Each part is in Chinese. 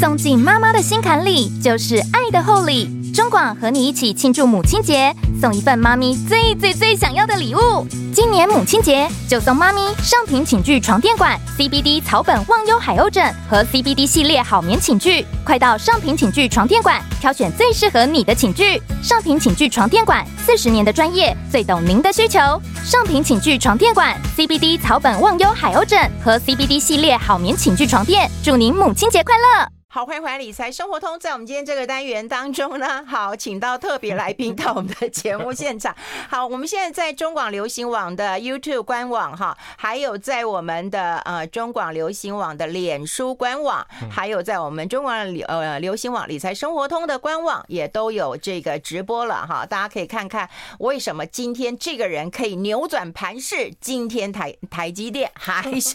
送进妈妈的心坎里，就是爱的厚礼。中广和你一起庆祝母亲节，送一份妈咪最最最想要的礼物。今年母亲节就送妈咪上品寝具床垫馆、CBD 草本忘忧海鸥枕和 CBD 系列好眠寝具。快到上品寝具床垫馆挑选最适合你的寝具。上品寝具床垫馆四十年的专业，最懂您的需求。上品寝具床垫馆 CBD 草本忘忧海鸥枕和 CBD 系列好眠寝具床垫，祝您母亲节快乐！好，欢迎回来理财生活通。在我们今天这个单元当中呢，好，请到特别来宾到我们的节目现场。好，我们现在在中广流行网的 YouTube 官网哈，还有在我们的呃中广流行网的脸书官网，还有在我们中广流呃流行网理财生活通的官网也都有这个直播了哈。大家可以看看为什么今天这个人可以扭转盘势，今天台台积电还是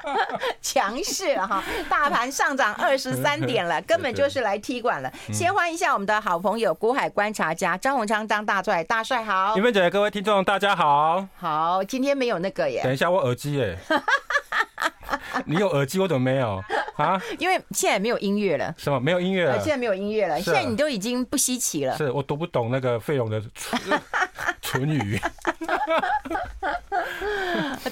强势哈，大盘上涨二十。三点了，根本就是来踢馆了。先欢迎一下我们的好朋友古海观察家张鸿昌张大帅，大帅好。云芬姐，各位听众大家好。好，今天没有那个耶。等一下，我耳机耶。你有耳机，我怎么没有啊？因为现在没有音乐了。什么？没有音乐了？现在没有音乐了。现在你都已经不稀奇了。是我读不懂那个费用的唇语。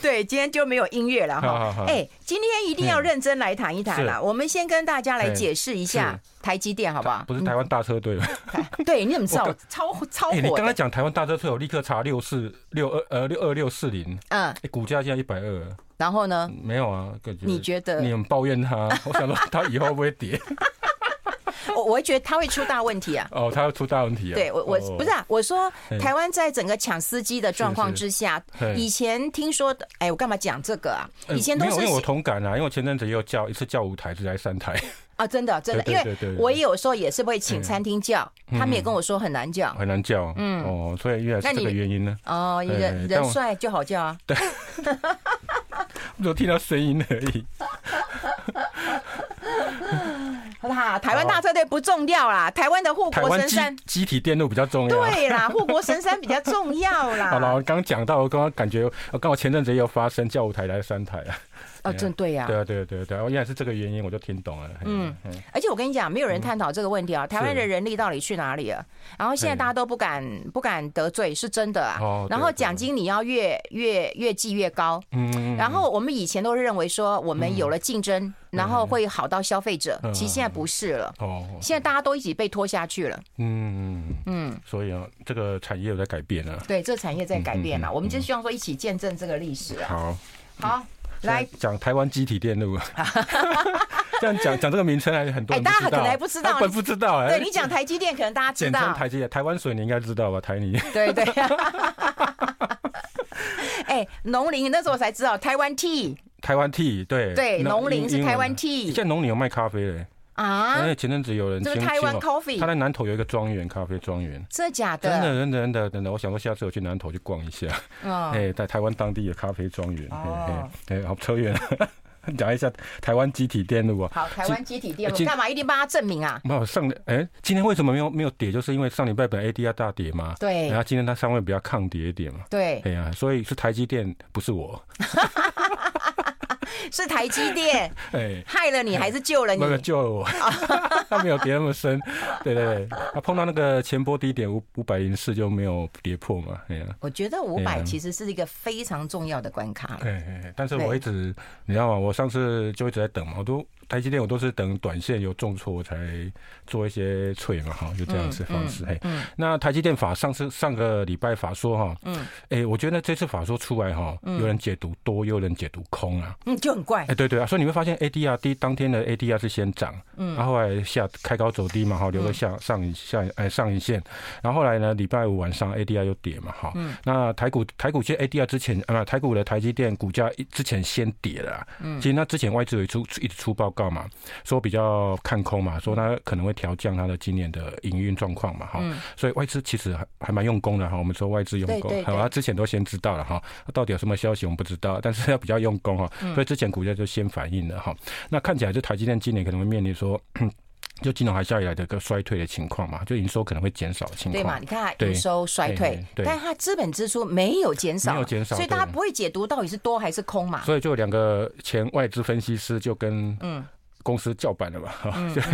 对，今天就没有音乐了哈。哎，今天一定要认真来谈一谈啦。我们先跟大家来解释一下台积电，好不好？不是台湾大车队吗？对，你怎么知道？超超火！你刚才讲台湾大车队，我立刻查六四六二呃六二六四零。嗯，股价现在一百二。然后呢？没有啊，你觉得？你很抱怨他，我想说他以后会不会跌？我我会觉得他会出大问题啊！哦，他会出大问题啊！对我我不是啊，我说台湾在整个抢司机的状况之下，以前听说的，哎，我干嘛讲这个啊？以前都是因为我同感啊，因为我前阵子也有叫一次叫五台，是来三台啊，真的 真的，因为我也有时候也是会请餐厅叫，他们也跟我说很难叫，很难叫，嗯哦，所以原来是这个原因呢？哦，人人帅就好叫啊，对，我只听到声音而已。哈，台湾大车队不重要啦，台湾的护国神山，机体电路比较重要。对啦，护国神山比较重要啦。好了，我刚讲到，我刚刚感觉，我刚好前阵子也有发生，教务台来三台啊。哦，真对呀。对啊，对对对，我原来是这个原因，我就听懂了。嗯，而且我跟你讲，没有人探讨这个问题啊，台湾的人力到底去哪里了？然后现在大家都不敢不敢得罪，是真的啊。然后奖金你要越越越计越高。嗯。然后我们以前都认为说，我们有了竞争，然后会好到消费者。其实现在不是了。哦。现在大家都一起被拖下去了。嗯嗯。所以啊，这个产业有在改变了。对，这个产业在改变了。我们就希望说一起见证这个历史啊。好。好。来讲台湾机体电路，这样讲讲这个名称还是很多人大家可能还不知道，本不知道哎。对你讲台积电，可能大家知道。简称台积电，台湾水你应该知道吧？台泥。对对。哎，农林那时候我才知道台湾 T。台湾 T，对。对，农林是台湾 T。现在农林有卖咖啡嘞。啊！因为前阵子有人，就是台湾 coffee，他在南投有一个庄园，咖啡庄园。真的假的？真的真的真的真的，我想说下次我去南投去逛一下。哦。哎，在台湾当地的咖啡庄园。哦。哎，好扯远了，讲一下台湾集体电路啊。好，台湾集体电路干嘛一定帮他证明啊？没有上哎，今天为什么没有没有跌？就是因为上礼拜本 ADR 大跌嘛。对。然后今天它稍微比较抗跌一点嘛。对。哎呀，所以是台积电，不是我。是台积电，哎，害了你还是救了你？没有救了我，他没有跌那么深，对对对，他碰到那个前波低点五五百零四就没有跌破嘛，哎呀，我觉得五百其实是一个非常重要的关卡，对，但是我一直你知道吗？我上次就一直在等嘛，我都。台积电我都是等短线有重挫才做一些脆嘛哈，就这样子方式嘿。那台积电法上次上个礼拜法说哈，嗯，哎，我觉得这次法说出来哈，有人解读多，有人解读空啊，嗯，就很怪。哎，对对啊，所以你会发现 ADR 第当天的 ADR 是先涨，嗯，然后后来下开高走低嘛哈，留个下上一下哎上一线，然后后来呢礼拜五晚上 ADR 又跌嘛哈，嗯，那台股台股其实 ADR 之前啊台股的台积电股价之前先跌了，嗯，其实那之前外资有出一直出报告嘛，说比较看空嘛，说它可能会调降它的今年的营运状况嘛，哈，所以外资其实还还蛮用功的哈。我们说外资用功，好，他之前都先知道了哈，到底有什么消息我们不知道，但是要比较用功哈，所以之前股价就先反应了哈。那看起来就台积电今年可能会面临说，就金融海啸以来的一个衰退的情况嘛，就营收可能会减少的情况。对嘛？你看它营收衰退，但它资本支出没有减少，没有减少，所以大家不会解读到底是多还是空嘛。所以就两个前外资分析师就跟嗯。公司叫板了嘛？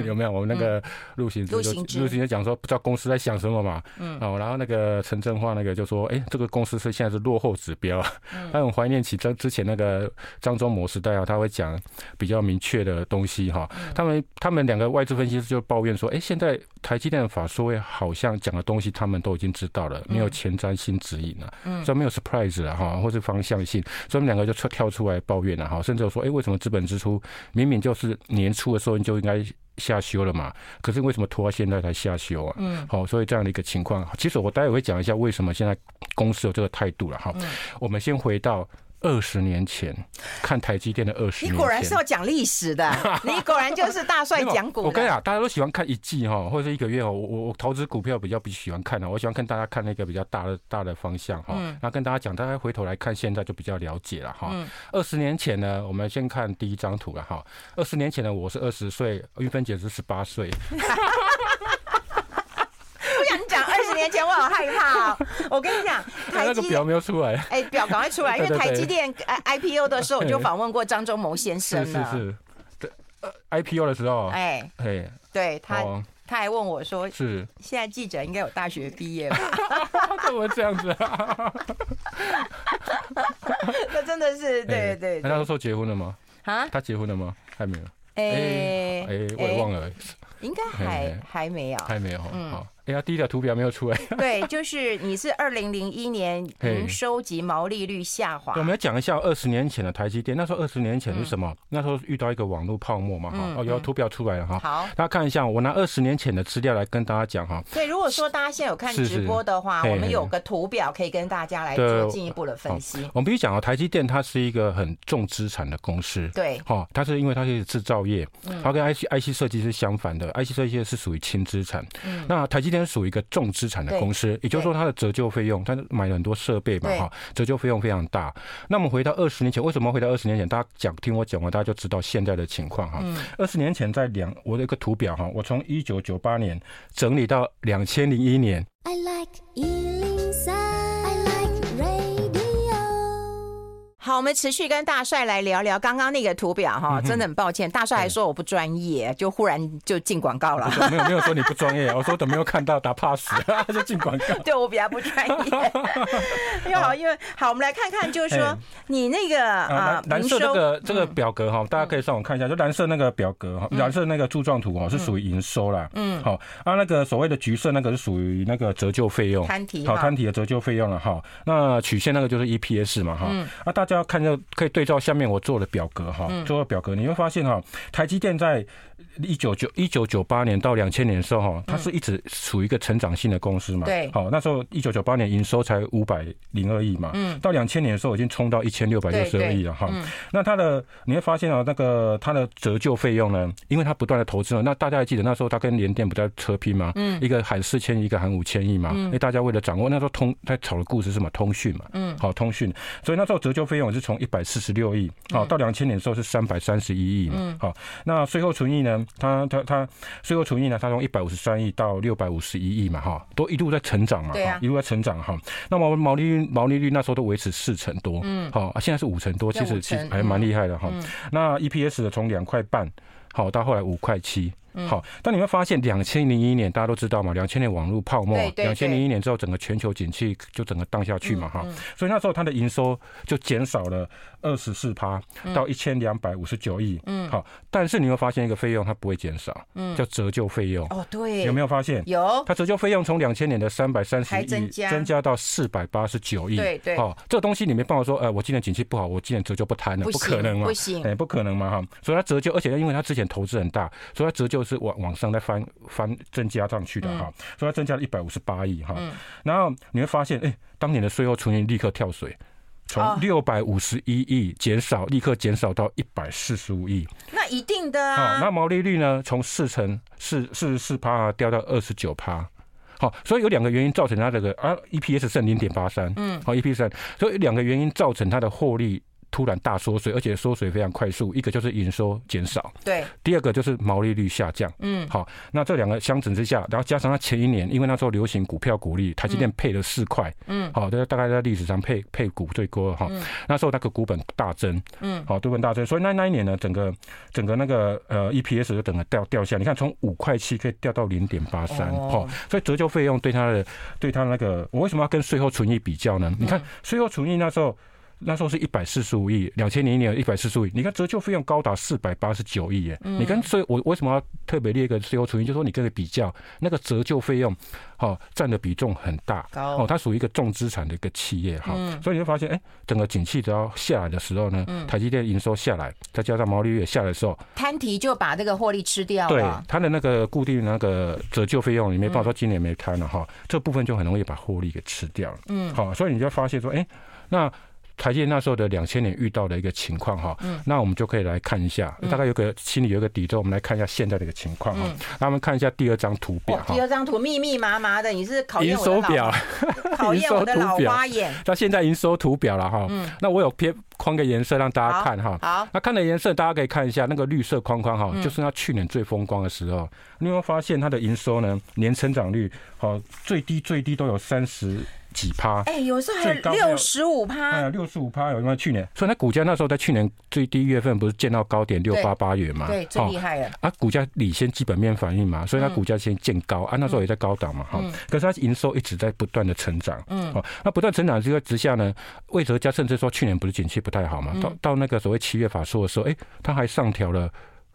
有没有？我们那个陆行之就陆行就讲说，不知道公司在想什么嘛？嗯，哦，然后那个陈振化那个就说，哎，这个公司是现在是落后指标，他很怀念起之之前那个张忠谋时代啊，他会讲比较明确的东西哈。他们他们两个外资分析师就抱怨说，哎，现在台积电的法说会好像讲的东西他们都已经知道了，没有前瞻性指引了，嗯，所以没有 surprise 了哈，或是方向性，所以他们两个就跳跳出来抱怨了哈，甚至说，哎，为什么资本支出明明就是年初的时候你就应该下修了嘛？可是为什么拖到现在才下修啊？嗯，好，所以这样的一个情况，其实我待会会讲一下为什么现在公司有这个态度了哈。我们先回到。二十年前看台积电的二十年，你果然是要讲历史的，你果然就是大帅讲股。我跟你讲，大家都喜欢看一季哈，或者是一个月哦。我我我投资股票比较比喜欢看的，我喜欢看大家看那个比较大的大的方向哈。然后跟大家讲，大家回头来看现在就比较了解了哈。二十年前呢，我们先看第一张图了哈。二十年前呢，我是二十岁，玉芬姐是十八岁。年前我好害怕哦，我跟你讲，台积那个表没有出来，哎，表赶快出来，因为台积电 IPO 的时候 我就访问过张忠谋先生是是是，对，IPO 的时候，哎哎，对他他还问我说，是现在记者应该有大学毕业吧？怎么这样子啊？那真的是对对。那他说结婚了吗？啊，他结婚了吗？还没有。哎哎，我也忘了，应该还还没有，还没有，嗯。好哎呀，第一条图表没有出来。对，就是你是二零零一年营收及毛利率下滑。我们要讲一下二十年前的台积电。那时候二十年前是什么？那时候遇到一个网络泡沫嘛，哈。哦，有图表出来了哈。好，大家看一下，我拿二十年前的资料来跟大家讲哈。对，如果说大家现在有看直播的话，我们有个图表可以跟大家来做进一步的分析。我们必须讲啊，台积电它是一个很重资产的公司。对。哈，它是因为它是制造业，它跟 IC IC 设计是相反的，IC 设计是属于轻资产。嗯。那台积电属于一个重资资产的公司，也就是说它的折旧费用，它买了很多设备嘛，哈，折旧费用非常大。那我们回到二十年前，为什么回到二十年前？大家讲听我讲完，大家就知道现在的情况哈。二十年前在两，我的一个图表哈，我从一九九八年整理到两千零一年。I like 好，我们持续跟大帅来聊聊刚刚那个图表哈，真的很抱歉，大帅还说我不专业，就忽然就进广告了。没有没有说你不专业，我说都没有看到打 pass 就进广告。对，我比较不专业。因为好，因为好，我们来看看，就是说你那个啊，蓝色这个这个表格哈，大家可以上网看一下，就蓝色那个表格哈，蓝色那个柱状图哈是属于营收啦。嗯。好，啊，那个所谓的橘色那个是属于那个折旧费用。摊提。好，摊提的折旧费用了哈。那曲线那个就是 EPS 嘛哈。嗯。啊，大。要看就可以对照下面我做的表格哈，做的表格你会发现哈，台积电在一九九一九九八年到两千年的时候哈，它是一直处于一个成长性的公司嘛。对，好，那时候一九九八年营收才五百零二亿嘛，嗯，到两千年的时候已经冲到一千六百六十二亿了哈。那它的你会发现啊，那个它的折旧费用呢，因为它不断的投资了，那大家还记得那时候它跟联电不在车拼嘛，嗯，一个喊四千，一个喊五千亿嘛，因为大家为了掌握那时候通在炒的故事是什么？通讯嘛，嗯，好通讯，所以那时候折旧费用是从一百四十六亿，好到两千年的时候是三百三十一亿嘛，好，那税后存益呢？它它它税后纯益呢？它从一百五十三亿到六百五十一亿嘛，哈，都一路在成长嘛，啊，一路在成长哈。那么毛利率毛利率那时候都维持四成多，嗯，好，现在是五成多，其实其实还蛮厉害的哈。那 EPS 的从两块半，好到后来五块七。好，但你会发现，两千零一年大家都知道嘛，两千年网络泡沫，两千零一年之后整个全球景气就整个荡下去嘛，哈，所以那时候它的营收就减少了二十四趴，到一千两百五十九亿，嗯，好，但是你会发现一个费用它不会减少，嗯，叫折旧费用，哦，对，有没有发现？有，它折旧费用从两千年的三百三十亿增加。到四百八十九亿，对对，好，这个东西你没办法说，呃，我今年景气不好，我今年折旧不摊了，不可能嘛，不行，哎，不可能嘛，哈，所以它折旧，而且因为它之前投资很大，所以它折旧。就是往往上再翻翻增加上去的哈，所以它增加了一百五十八亿哈，然后你会发现，哎，当年的税后纯益立刻跳水，从六百五十一亿减少，立刻减少到一百四十五亿。那一定的啊。那毛利率呢？从四成四四十四趴掉到二十九趴。好，所以有两个原因造成它这个啊，EPS 剩零点八三，嗯，好，EPS 三，所以两个原因造成它的获利。突然大缩水，而且缩水非常快速。一个就是营收减少，对；第二个就是毛利率下降。嗯，好，那这两个相乘之下，然后加上它前一年，因为那时候流行股票股利，台积电配了四块，嗯，好，这大概在历史上配配股最高哈。那时候那个股本大增，嗯，好，股本大增，所以那那一年呢，整个整个那个呃 EPS 就整个掉掉下，你看从五块七可以掉到零点八三，好，所以折旧费用对它的对它那个，我为什么要跟税后存益比较呢？你看税后存益那时候。那时候是一百四十五亿，两千零一年一百四十五亿。你看折旧费用高达四百八十九亿耶！你跟所以，我为什么要特别列一个税后除以？就是说你跟个比较，那个折旧费用，哈，占的比重很大，哦，它属于一个重资产的一个企业，哈，所以你会发现，哎，整个景气只要下来的时候呢，台积电营收下来，再加上毛利率也下来的时候，摊提就把这个获利吃掉了。对，它的那个固定那个折旧费用，你没办法说今年没摊了哈，这部分就很容易把获利给吃掉了。嗯，好，所以你就发现说，哎，那。台积那时候的两千年遇到的一个情况哈，那我们就可以来看一下，大概有个心里有个底之后，我们来看一下现在的一个情况哈。那我们看一下第二张图表哈，第二张图密密麻麻的，你是考验我的表，考验我的老花眼。那现在营收图表了哈，那我有偏框个颜色让大家看哈。好，那看的颜色大家可以看一下，那个绿色框框哈，就是它去年最风光的时候。你有没有发现它的营收呢？年成长率好最低最低都有三十。几趴？哎，有时候还有六十五趴。哎，六十五趴有没有？去年，所以它股价那时候在去年最低月份不是见到高点六八八元嘛？对，最厉害了。啊，股价领先基本面反应嘛，所以它股价先见高啊，那时候也在高档嘛，哈。可是它营收一直在不断的成长，嗯，好，那不断成长这个之下呢，魏哲家甚至说去年不是景气不太好嘛，到到那个所谓七月法说的时候，哎，他还上调了。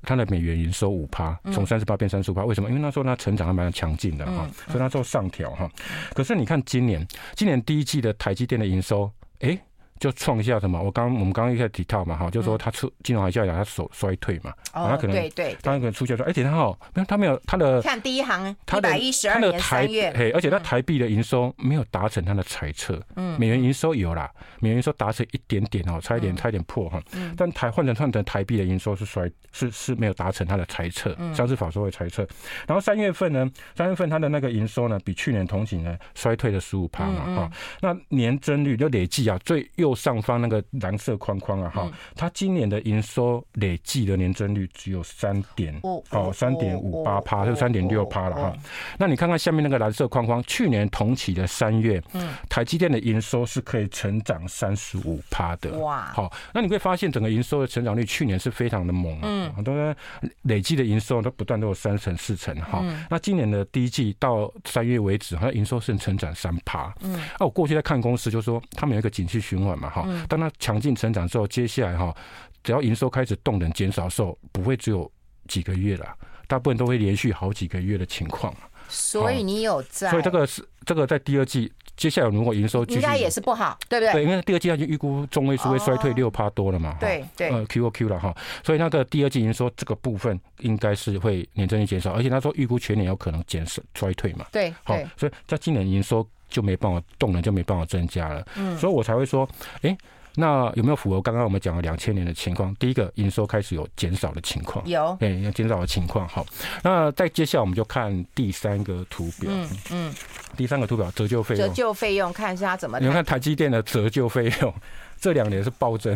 它的美元营收五趴，从三十八变三十五趴，为什么？因为那时候它成长还蛮强劲的哈，所以那时候上调哈。可是你看今年，今年第一季的台积电的营收，哎。就创下什么？我刚我们刚刚一开始提到嘛，哈，就是说他出金融海啸，它手衰退嘛，他可能对对，它可能出现说，而且它好，没有他没有他的看第一行一百一十二年三月，嘿，而且他台币的营收没有达成他的财测，嗯，美元营收有啦，美元营收达成一点点哦，差一点差一点破哈，但台换成换成台币的营收是衰是是没有达成他的财测，上次法说会猜测，然后三月份呢，三月份他的那个营收呢，比去年同期呢衰退了十五趴嘛，哈，那年增率就累计啊最。右上方那个蓝色框框啊，哈，它今年的营收累计的年增率只有三点，哦，三点五八趴，就三点六趴了哈。那你看看下面那个蓝色框框，去年同期的三月，嗯。台积电的营收是可以成长三十五趴的，哇，好，那你会发现整个营收的成长率去年是非常的猛，嗯，很多人累计的营收都不断都有三成四成，哈，那今年的第一季到三月为止，好像营收是成长三趴，嗯，那我过去在看公司，就是说他们有一个景气循环。嘛哈，当它强劲成长之后，接下来哈，只要营收开始动能减少的时候，不会只有几个月了，大部分都会连续好几个月的情况。所以你有在，所以这个是这个在第二季，接下来如果营收应该也是不好，对不对？对，因为第二季它就预估中位数会衰退六趴多了嘛，对对，呃 Q O Q 了哈，所以那个第二季营收这个部分应该是会年增率减少，而且他说预估全年有可能减少衰退嘛，对，好，所以在今年营收就没办法动能就没办法增加了，嗯，所以我才会说，哎。那有没有符合刚刚我们讲的两千年的情况？第一个营收开始有减少的情况，有，对，有减少的情况。好，那再接下来我们就看第三个图表，嗯嗯，第三个图表折旧费用，折旧费用看一下它怎么。你们看台积电的折旧费用。这两年是暴增，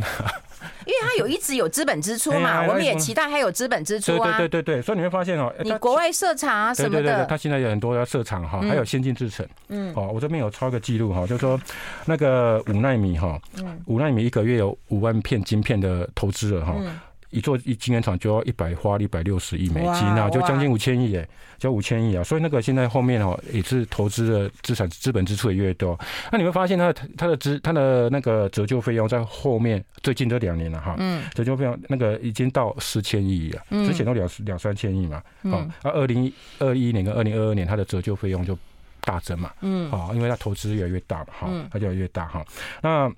因为它有一直有资本支出嘛，我们也期待它有资本支出啊。对对对对，所以你会发现哦，你国外设厂啊什么的，对对对，它现在有很多要设厂哈，还有先进制程。嗯，哦，我这边有抄个记录哈，就是说那个五纳米哈，五纳米一个月有五万片晶片的投资了哈。一座一晶圆厂就要一百花一百六十亿美金啊，就将近五千亿哎，就五千亿啊，所以那个现在后面哦也是投资的资产资本支出也越多。那你会发现它的它的资它的那个折旧费用在后面最近这两年了哈，嗯，折旧费用那个已经到四千亿了，之前都两两三千亿嘛，啊，那二零二一年跟二零二二年它的折旧费用就大增嘛，嗯，啊，因为它投资越来越大嘛，哈，它就越来越大哈，那。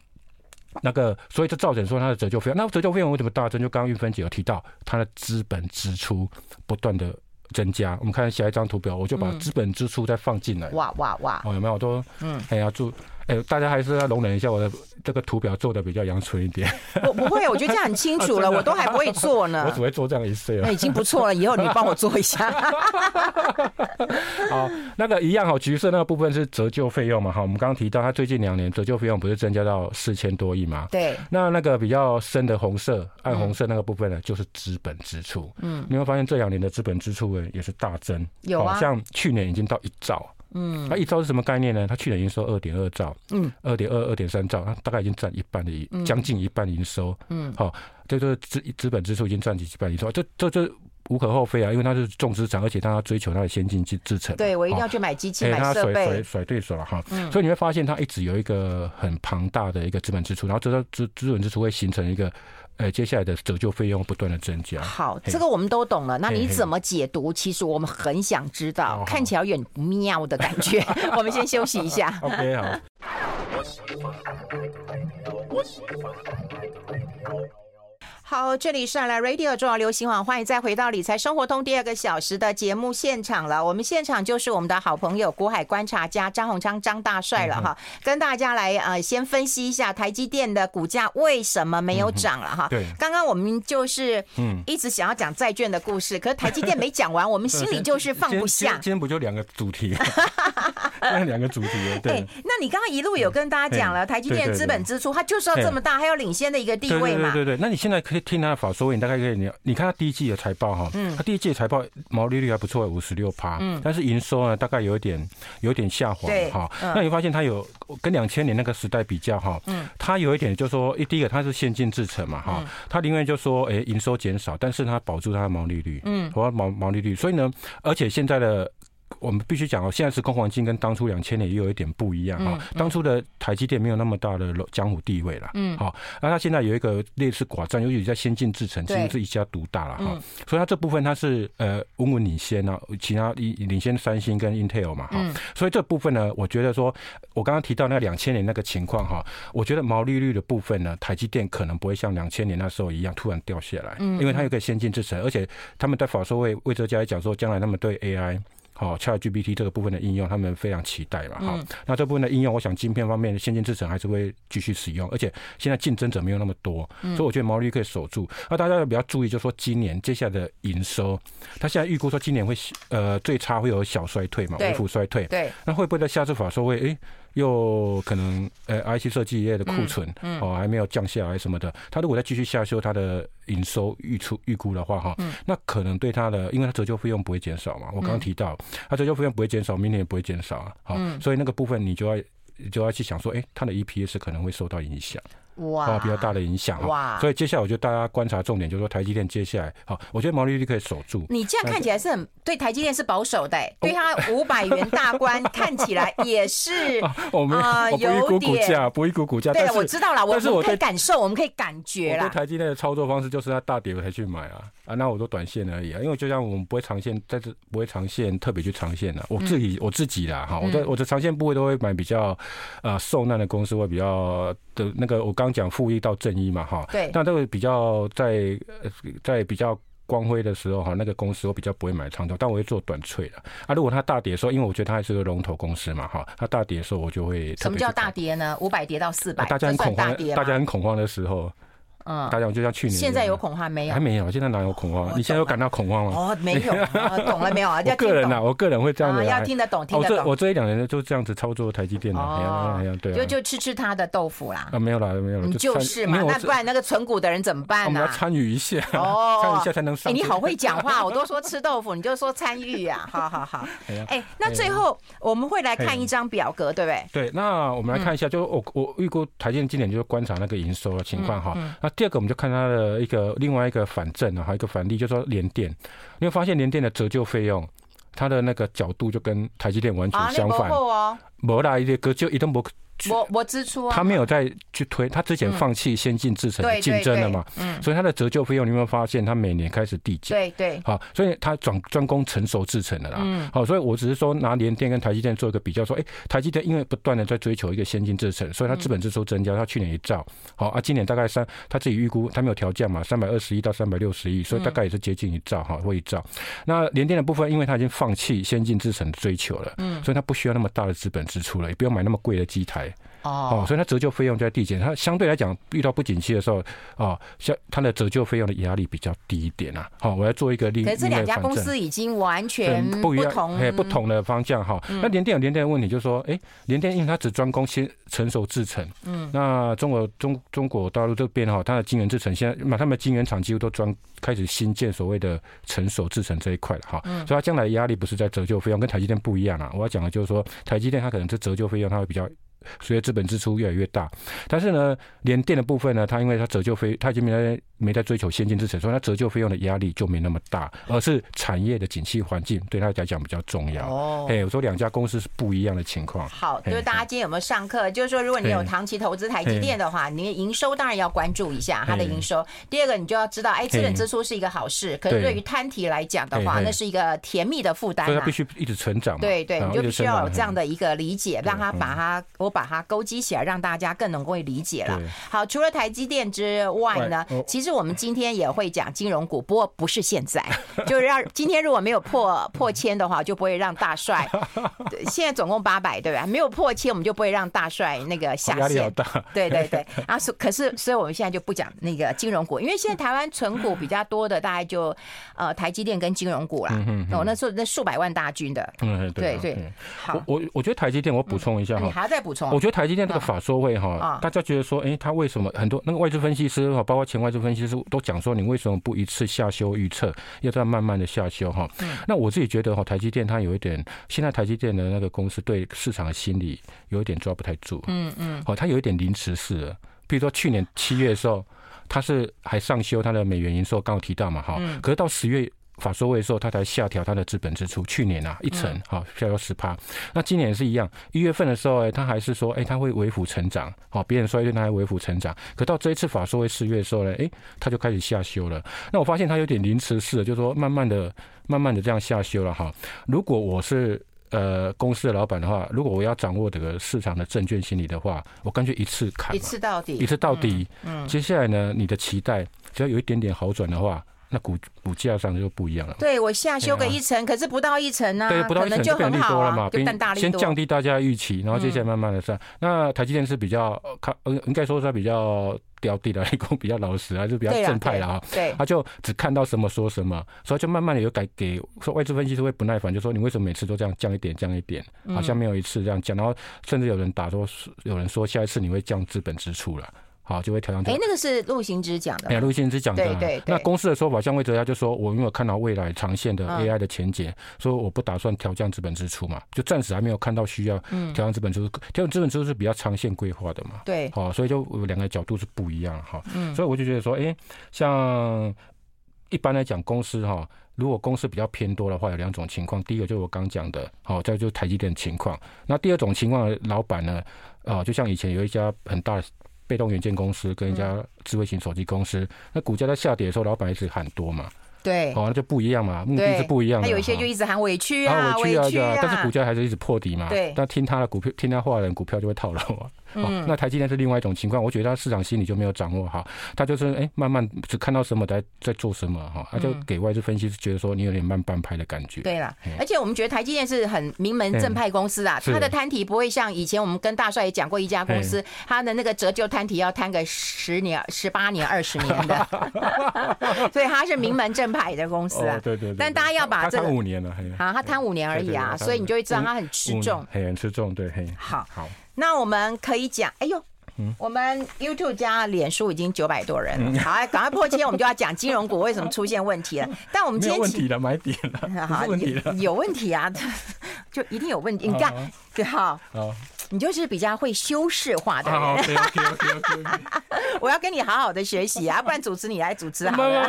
那个，所以就造成说它的折旧费用，那折旧费用为什么大增？就刚刚玉芬姐有提到，它的资本支出不断的增加。我们看下一张图表，我就把资本支出再放进来。哇哇哇！哦，有没有都？嗯，哎呀，注哎、欸，大家还是要容忍一下，我的这个图表做的比较阳春一点。我不会，我觉得这样很清楚了，我都还不会做呢。我只会做这样一次，那已经不错了。以后你帮我做一下。好，那个一样哈，橘色那个部分是折旧费用嘛哈。我们刚刚提到，它最近两年折旧费用不是增加到四千多亿嘛？对。那那个比较深的红色、暗红色那个部分呢，就是资本支出。嗯。你会发现这两年的资本支出呢，也是大增。有啊。像去年已经到一兆。嗯，那一兆是什么概念呢？它去年营收二点二兆，嗯，二点二、二点三兆，它大概已经占一半的，将近一半营收，嗯，好，这个资资本支出已经占几几半营收，这这这无可厚非啊，因为它是重资产，而且它要追求它的先进制制成。对，我一定要去买机器、买设备，甩甩对手了哈。所以你会发现它一直有一个很庞大的一个资本支出，然后这个资资本支出会形成一个。呃，接下来的折旧费用不断的增加。好，这个我们都懂了。那你怎么解读？其实我们很想知道，看起来有点妙的感觉。我们先休息一下。OK，好。好，这里是来 Radio 重要流行网，欢迎再回到理财生活通第二个小时的节目现场了。我们现场就是我们的好朋友股海观察家张鸿昌张大帅了哈，跟大家来呃先分析一下台积电的股价为什么没有涨了哈。对，刚刚我们就是嗯一直想要讲债券的故事，可是台积电没讲完，我们心里就是放不下。今天不就两个主题？两个主题对。那你刚刚一路有跟大家讲了台积电资本支出，它就是要这么大，还有领先的一个地位嘛？对对对。那你现在可以。听他的法说会，你大概可以你你看他第一季的财报哈，嗯，他第一季的财报毛利率还不错，五十六趴，嗯，但是营收呢，大概有一点有一点下滑哈。那你发现它有跟两千年那个时代比较哈，嗯，它有一点就是说，一第一个它是先进制程嘛哈，它另外就说，哎，营收减少，但是它保住它的毛利率，嗯，和毛毛利率，所以呢，而且现在的。我们必须讲哦，现在时空环境跟当初两千年也有一点不一样哈。当初的台积电没有那么大的江湖地位了，嗯，好，那它现在有一个类似寡占，尤其在先进制程，其实是一家独大了哈。所以它这部分它是呃稳稳领先啊，其他领领先三星跟 Intel 嘛哈。所以这部分呢，我觉得说，我刚刚提到那两千年那个情况哈，我觉得毛利率的部分呢，台积电可能不会像两千年那时候一样突然掉下来，因为它有个先进制程，而且他们在法说会魏哲家也讲说，将来他们对 AI。好，ChatGPT 这个部分的应用，他们非常期待嘛。好，那这部分的应用，我想晶片方面的先进制程还是会继续使用，而且现在竞争者没有那么多，所以我觉得毛利率可以守住。那大家要比较注意，就是说今年接下来的营收，他现在预估说今年会呃最差会有小衰退嘛，微幅衰退。对，那会不会在下次法说会？诶、欸？又可能呃，IC 设计业的库存哦还没有降下来什么的，他如果再继续下修他的营收预出预估的话哈，那可能对他的，因为他折旧费用不会减少嘛，我刚刚提到，他折旧费用不会减少，明年也不会减少啊，好，所以那个部分你就要就要去想说，哎，他的 EPS 可能会受到影响。哇，比较大的影响哇，所以接下来我觉得大家观察重点就是说台积电接下来好，我觉得毛利率可以守住。你这样看起来是很对台积电是保守的，对它五百元大关看起来也是 我们啊有点股价，不一股股价。对，我知道了，我们可以感受，我们可以感觉啦。对台积电的操作方式就是它大跌我才去买啊啊，那我都短线而已啊，因为就像我们不会长线，在这不会长线特别去长线的，我自己我自己啦哈，我的我的长线部位都会买比较啊受难的公司，会比较的那个我刚讲负一到正一嘛哈，对，那这个比较在在比较光辉的时候哈，那个公司我比较不会买长头，但我会做短脆的啊。如果它大跌的时候，因为我觉得它还是个龙头公司嘛哈，它大跌的时候我就会。什么叫大跌呢？五百跌到四百，大家很恐慌，大家很恐慌的时候。嗯，大家就像去年，现在有恐慌没有？还没有，现在哪有恐慌？你现在有感到恐慌吗？哦，没有，懂了没有啊？我个人呐，我个人会这样子，要听得懂，听得懂。我这一两年就这样子操作台积电的，对，就就吃吃他的豆腐啦。啊，没有啦，没有了，就是嘛。那不然那个存股的人怎么办呢？我们要参与一下哦，参与一下才能上。你好会讲话，我都说吃豆腐，你就说参与啊。好好好。哎，那最后我们会来看一张表格，对不对？对，那我们来看一下，就我我预估台积电今年就是观察那个营收的情况哈。那第二个我们就看它。的，一个另外一个反证啊，还有一个反例，就是说联电，你会发现联电的折旧费用，它的那个角度就跟台积电完全相反。没啦，一个折旧一定不。我我支出啊，他没有再去推，他之前放弃先进制程的竞争了嘛，嗯，所以他的折旧费用，你有没有发现他每年开始递减？对对，好，所以他转专攻成熟制程的啦，嗯，好，所以我只是说拿联电跟台积电做一个比较，说，哎，台积电因为不断的在追求一个先进制程，所以它资本支出增加，它去年一兆，好啊，今年大概三，他自己预估他没有调降嘛，三百二十亿到三百六十亿，所以大概也是接近一兆哈，或一兆。那联电的部分，因为他已经放弃先进制程的追求了，嗯，所以他不需要那么大的资本支出了，也不用买那么贵的机台。哦，所以它折旧费用就在递减，它相对来讲遇到不景气的时候，哦，像它的折旧费用的压力比较低一点啊。好，我要做一个例。可是这两家公司已经完全不一样，哎，不同的方向哈。那联电有联电的问题，就是说，哎，联电因为它只专攻先成熟制程，嗯，那中国中中国大陆这边哈，它的晶圆制程现在，那，他们晶圆厂几乎都专开始新建所谓的成熟制程这一块了哈，所以它将来的压力不是在折旧费用，跟台积电不一样啊。我要讲的就是说，台积电它可能是折旧费用，它会比较。随着资本支出越来越大，但是呢，联电的部分呢，它因为它折旧费，它已经没在没在追求先进制程，所以它折旧费用的压力就没那么大，而是产业的景气环境对它来讲比较重要。哦，哎，我说两家公司是不一样的情况。好，就是大家今天有没有上课？就是说，如果你有长期投资台积电的话，你的营收当然要关注一下它的营收。第二个，你就要知道，哎，资本支出是一个好事，可是对于摊提来讲的话，那是一个甜蜜的负担。所以它必须一直成长。对对，你就必须要有这样的一个理解，让它把它我。把它勾稽起来，让大家更能够理解了。好，除了台积电之外呢，其实我们今天也会讲金融股，不过不是现在，就是让今天如果没有破破千的话，就不会让大帅。现在总共八百，对吧？没有破千，我们就不会让大帅那个下线。对对对。啊，可是，所以我们现在就不讲那个金融股，因为现在台湾存股比较多的，大概就呃台积电跟金融股啦。哦，那数那数百万大军的。嗯，对对。好，我我觉得台积电，我补充一下哈，你还要再补充。我觉得台积电这个法说会哈，大家觉得说，哎，他为什么很多那个外资分析师哈，包括前外资分析师都讲说，你为什么不一次下修预测，要这样慢慢的下修哈？那我自己觉得哈，台积电它有一点，现在台积电的那个公司对市场的心理有一点抓不太住，嗯嗯，哦，它有一点临时式的，比如说去年七月的时候，它是还上修它的美元营收，刚刚提到嘛哈，可是到十月。法说会的时候，他才下调他的资本支出。去年啊，一成好下调十趴。那今年也是一样，一月份的时候，哎，他还是说，哎，他会微幅成长。好，别人衰退，他还微幅成长。可到这一次法说会四月的时候呢，哎，他就开始下修了。那我发现他有点临时式，就是说慢慢的、慢慢的这样下修了哈。如果我是呃公司的老板的话，如果我要掌握这个市场的证券心理的话，我干脆一次砍，一次到底，一次到底。嗯，接下来呢，你的期待只要有一点点好转的话。那股股价上就不一样了。对，我下修个一层，可是不到一层呢，对，不到一层就很好了嘛。先降低大家的预期，然后接下来慢慢的上。那台积电是比较看，应该说是它比较掉地的，一共比较老实，还是比较正派的啊。对，他就只看到什么说什么，所以就慢慢的有改给说外资分析师会不耐烦，就说你为什么每次都这样降一点降一点，好像没有一次这样降，然后甚至有人打说，有人说下一次你会降资本支出了。好，就会调降。哎，那个是陆行之讲的。哎，陆行之讲的。对对。那公司的说法，像魏哲家就说，我因为看到未来长线的 AI 的前景，所以我不打算调降资本支出嘛，就暂时还没有看到需要调降资本支出。调降资本支出是比较长线规划的嘛。对。好，所以就两个角度是不一样哈。嗯。所以我就觉得说，哎，像一般来讲，公司哈，如果公司比较偏多的话，有两种情况。第一个就是我刚讲的，好，再就是台积电的情况。那第二种情况，老板呢，啊，就像以前有一家很大的。被动元件公司跟一家智慧型手机公司，嗯、那股价在下跌的时候，老板一直喊多嘛。对，哦，那就不一样嘛，目的是不一样的。他有一些就一直喊委屈啊，委屈啊，但是股价还是一直破底嘛。对，但听他的股票，听他话的人，股票就会套牢啊。嗯，那台积电是另外一种情况，我觉得他市场心理就没有掌握好，他就是哎，慢慢只看到什么在在做什么哈，他就给外资分析师觉得说你有点慢半拍的感觉。对了，而且我们觉得台积电是很名门正派公司啊，它的摊提不会像以前我们跟大帅也讲过一家公司，他的那个折旧摊提要摊个十年、十八年、二十年的，所以他是名门正。派的公司啊，对对，但大家要把这个五年了，好，他摊五年而已啊，所以你就会知道他很吃重，很吃重，对，好，好，那我们可以讲，哎呦，我们 YouTube 加脸书已经九百多人了，好，赶快破千，我们就要讲金融股为什么出现问题了。但我们今天问题了，买点了，好，问题了，有问题啊，就一定有问题。你看，对，好，你就是比较会修饰化的人。我要跟你好好的学习啊，不然主持你来主持好了。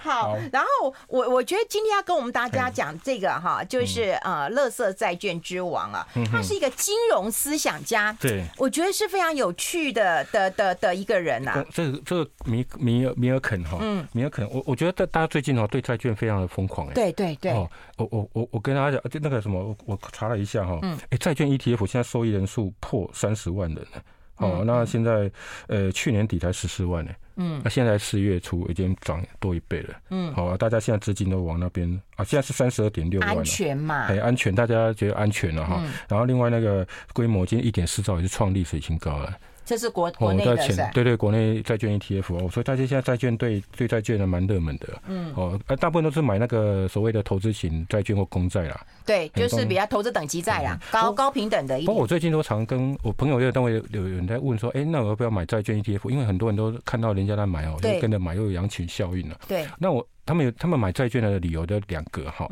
好，然后我我觉得今天要跟我们大家讲这个哈，就是呃，乐色债券之王啊，他是一个金融思想家。对，我觉得是非常有趣的的的的一个人呐。这个这个米米尔米尔肯哈，嗯，米尔肯，我我觉得大家最近哦对债券非常的疯狂哎。对对对。哦，我我我我跟大家讲，就那个什么，我我查了一下哈，嗯，哎，债券 ETF 现在受益人数破三十万人了。哦，那现在呃去年底才十四万呢。嗯，那现在四月初已经涨多一倍了。嗯，好啊，大家现在资金都往那边啊，现在是三十二点六万了。安全嘛？很安全，大家觉得安全了哈。然后另外那个规模今天一点四兆也是创历史新高了。这是国国内的是吧？对对，国内债券 ETF 哦，所以大家现在债券对对债券还蛮热门的。嗯，哦，呃大部分都是买那个所谓的投资型债券或公债啦。对，就是比较投资等级债啦，高高平等的。不过我最近都常跟我朋友这个单位有人在问说，哎，那我要不要买债券 ETF？因为很多人都看到人家在买哦，就跟着买，又有羊群效应了。对，那我。他们有他们买债券的理由的两个哈，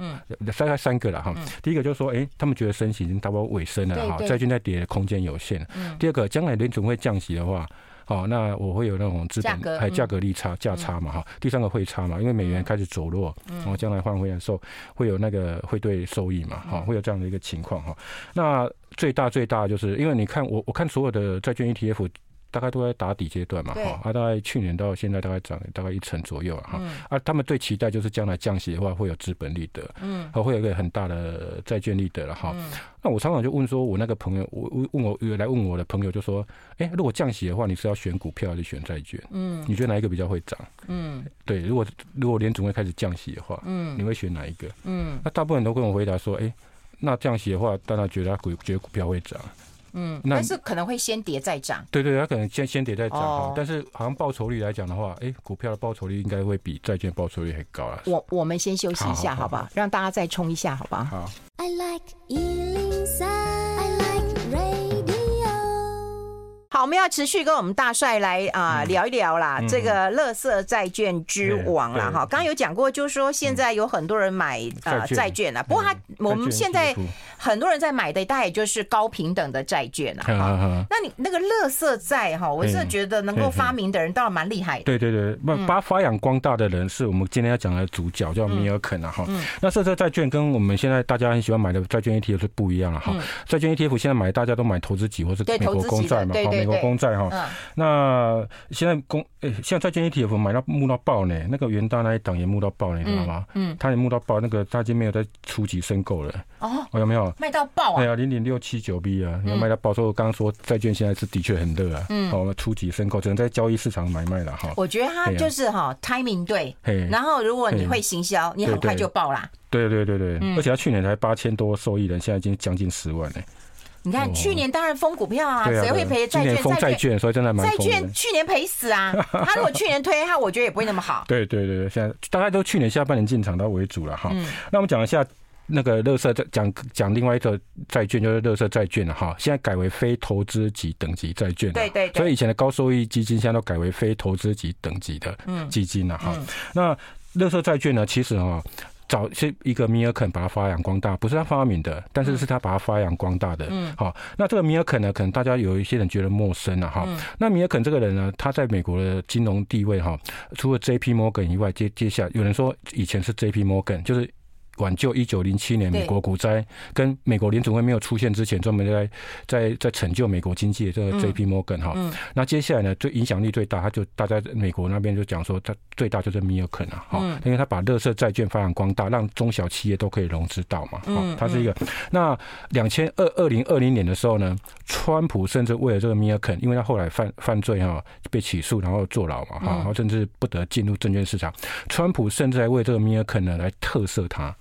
大概三个了哈。第一个就是说，哎，他们觉得升息已经达到尾声了哈，债券在跌的空间有限。第二个，将来联准会降息的话，好，那我会有那种资本还价格利差价差嘛哈。第三个汇差嘛，因为美元开始走弱，然后将来换汇的时候会有那个汇兑收益嘛哈，会有这样的一个情况哈。那最大最大就是因为你看我我看所有的债券 ETF。大概都在打底阶段嘛，哈，啊，大概去年到现在大概涨大概一成左右啊，哈，啊，他们最期待就是将来降息的话会有资本利得，嗯，会有一个很大的债券利得了哈。那我常常就问说，我那个朋友，我问我有来问我的朋友就说，哎，如果降息的话，你是要选股票还是选债券？嗯，你觉得哪一个比较会涨？嗯，对，如果如果联总会开始降息的话，嗯，你会选哪一个？嗯，那大部分人都跟我回答说，哎，那降息的话，大家觉得他股觉得股票会涨。嗯，但是可能会先跌再涨。对对，它可能先先跌再涨。哦，但是好像报酬率来讲的话，哎，股票的报酬率应该会比债券报酬率还高啊。我我们先休息一下，好不好？让大家再冲一下，好不好？好。I like 好，我们要持续跟我们大帅来啊、呃、聊一聊啦，嗯、这个垃圾债券之王啦。哈。刚刚有讲过，就是说现在有很多人买啊债券啊，不过他我们现在很多人在买的，大概也就是高平等的债券啊。哈，那你那个垃圾债哈，我真的觉得能够发明的人倒是蛮厉害的。对对对，把把发扬光大的人是我们今天要讲的主角，叫米尔肯啊。哈，那垃圾债券跟我们现在大家很喜欢买的债券 ETF 是不一样了哈。债券 ETF 现在买大家都买投资级或是美国公债嘛，哈。美国公债哈，那现在公诶，现在债券 ETF 买到募到爆呢，那个元大那一档也募到爆，你知道吗？嗯，他也募到爆，那个他已经没有在初级申购了。哦，有没有？卖到爆啊？对啊，零点六七九 B 啊，你要卖到爆。所以我刚刚说债券现在是的确很热啊，嗯，好，初级申购只能在交易市场买卖了哈。我觉得他就是哈 timing 对，然后如果你会行销，你很快就爆啦。对对对对，而且他去年才八千多受益人，现在已经将近十万呢。你看，去年当然封股票啊，谁会赔债券？债券所以真的蛮。债券去年赔死啊！他如果去年推，他我觉得也不会那么好。对对对，现在大概都去年下半年进场到为主了哈。那我们讲一下那个乐色债，讲讲另外一个债券，就是乐色债券了哈。现在改为非投资级等级债券。对对。所以以前的高收益基金，现在都改为非投资级等级的基金了哈。那乐色债券呢，其实哈。早是一个米尔肯把它发扬光大，不是他发明的，但是是他把它发扬光大的。嗯，好，那这个米尔肯呢，可能大家有一些人觉得陌生了哈。嗯、那米尔肯这个人呢，他在美国的金融地位哈，除了 J P Morgan 以外，接接下来有人说以前是 J P Morgan，就是。挽救一九零七年美国股灾，跟美国联储会没有出现之前，专门在在在拯救美国经济的这个 J.P. Morgan 哈。那接下来呢，最影响力最大，他就大家美国那边就讲说，他最大就是米尔肯啊，哈，因为他把乐色债券发扬光大，让中小企业都可以融资到嘛，哈，他是一个。那两千二二零二零年的时候呢，川普甚至为了这个米尔肯，因为他后来犯犯罪哈，被起诉，然后坐牢嘛，哈，然后甚至不得进入证券市场。川普甚至还为这个米尔肯呢来特赦他。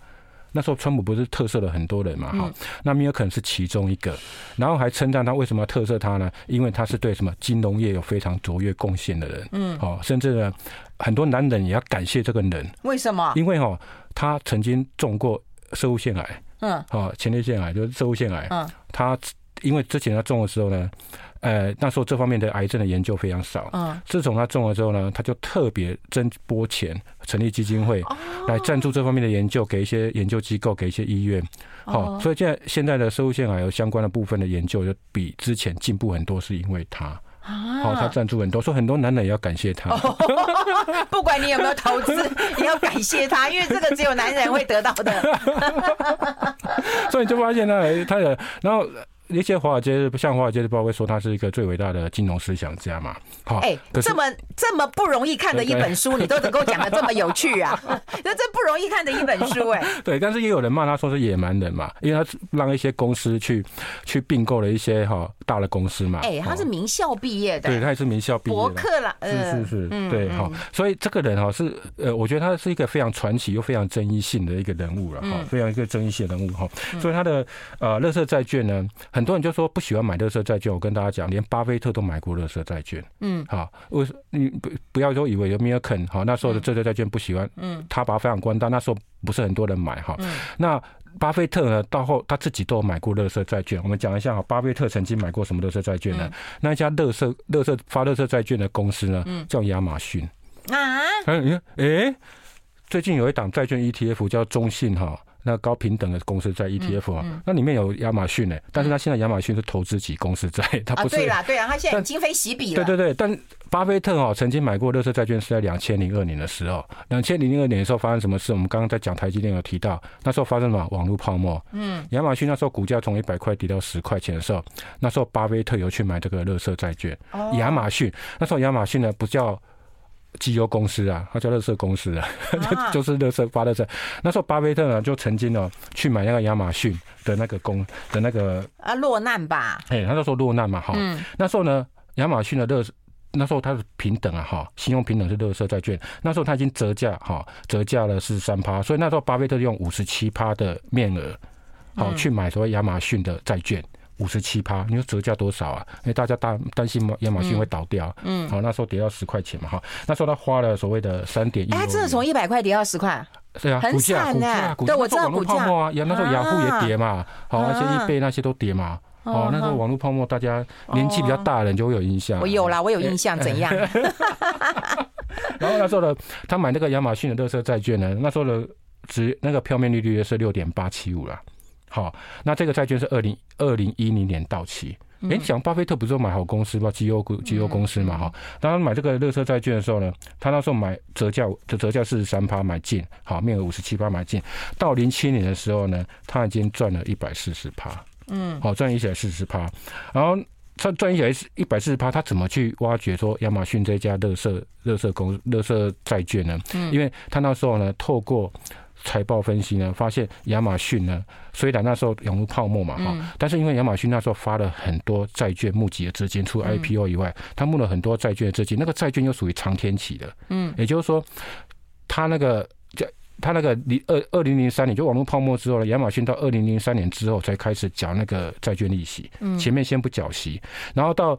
那时候川普不是特赦了很多人嘛？哈，那米尔肯是其中一个，然后还称赞他为什么要特赦他呢？因为他是对什么金融业有非常卓越贡献的人。嗯，哦，甚至呢，很多男人也要感谢这个人。为什么？因为哈，他曾经中过射物腺癌。嗯，哦，前列腺癌就是射物腺癌。嗯，他因为之前他中的时候呢。呃，那时候这方面的癌症的研究非常少。嗯，自从他中了之后呢，他就特别增拨钱，成立基金会来赞助这方面的研究，给一些研究机构，给一些医院。好，所以现在现在的摄护腺癌有相关的部分的研究，就比之前进步很多，是因为他。好，他赞助很多，说很多男人也要感谢他。不管你有没有投资，也要感谢他，因为这个只有男人会得到的。所以你就发现他，他的然后。一些华尔街像华尔街日报会说他是一个最伟大的金融思想家嘛。好，哎，这么这么不容易看的一本书，你都能够讲的这么有趣啊？那这不容易看的一本书，哎。对，但是也有人骂他说是野蛮人嘛，因为他让一些公司去去并购了一些哈大的公司嘛。哎，他是名校毕业的，对，他也是名校毕业的。伯克了，是是是，对哈。所以这个人哈是呃，我觉得他是一个非常传奇又非常争议性的一个人物了哈，非常一个争议性的人物哈。所以他的呃，乐色债券呢，很多人就说不喜欢买乐色债券。我跟大家讲，连巴菲特都买过乐色债券。嗯，好，为你不不要说以为有米尔肯好，那时候的这些债券不喜欢，嗯，他把它非常关大，那时候不是很多人买哈。那巴菲特呢，到后他自己都有买过乐色债券。我们讲一下哈，巴菲特曾经买过什么乐色债券呢？那一家乐色乐色发乐色债券的公司呢，叫亚马逊啊。哎，最近有一档债券 ETF 叫中信哈。那高平等的公司在 ETF 啊，那里面有亚马逊呢，但是他现在亚马逊是投资级公司债，他不是。对啦，对啊，他现在今非昔比了。对对对，但巴菲特哦曾经买过乐色债券是在两千零二年的时候，两千零二年的时候发生什么事？我们刚刚在讲台积电有提到，那时候发生什么网络泡沫？嗯，亚马逊那时候股价从一百块跌到十块钱的时候，那时候巴菲特有去买这个乐色债券。亚马逊那时候亚马逊呢不叫。机油公司啊，他叫乐色公司啊，啊 就是乐色发乐色。那时候巴菲特呢，就曾经呢去买那个亚马逊的那个公的那个啊落难吧？哎、欸，他就说落难嘛，哈。嗯、那时候呢，亚马逊的乐那时候它是平等啊，哈，信用平等是乐色债券。那时候它已经折价，哈，折价了四十三趴，所以那时候巴菲特用五十七趴的面额，好去买所谓亚马逊的债券。五十七趴，你说折价多少啊？因为大家担担心亚马逊会倒掉，嗯，好，那时候跌到十块钱嘛，哈，那时候他花了所谓的三点一，哎，真的从一百块跌到十块，对啊，股价股价股价，对，我知道股价。泡沫啊，那时候雅虎也跌嘛，好，那些易贝那些都跌嘛，哦，那时候网络泡沫，大家年纪比较大的人就会有印象，我有啦，我有印象，怎样？然后那时候呢，他买那个亚马逊的乐色债券呢，那时候的值那个票面利率是六点八七五了。好，那这个债券是二零二零一零年到期。哎、欸，讲巴菲特不是说买好公司吗？绩优股、绩优公司嘛，哈。当他买这个乐色债券的时候呢，他那时候买折价折折价四十三趴买进，好，面额五十七趴买进。到零七年的时候呢，他已经赚了一百四十趴，嗯，好，赚一百四十趴。然后他赚一百一百四十趴，他怎么去挖掘说亚马逊这家乐色乐色公乐色债券呢？嗯，因为他那时候呢，透过财报分析呢，发现亚马逊呢，虽然那时候涌入泡沫嘛哈，嗯、但是因为亚马逊那时候发了很多债券募集的资金，除了 IPO 以外，他募了很多债券的资金，那个债券又属于长天期的，嗯，也就是说，他那个叫他那个零二二零零三年就网络泡沫之后呢，亚马逊到二零零三年之后才开始缴那个债券利息，嗯，前面先不缴息，然后到。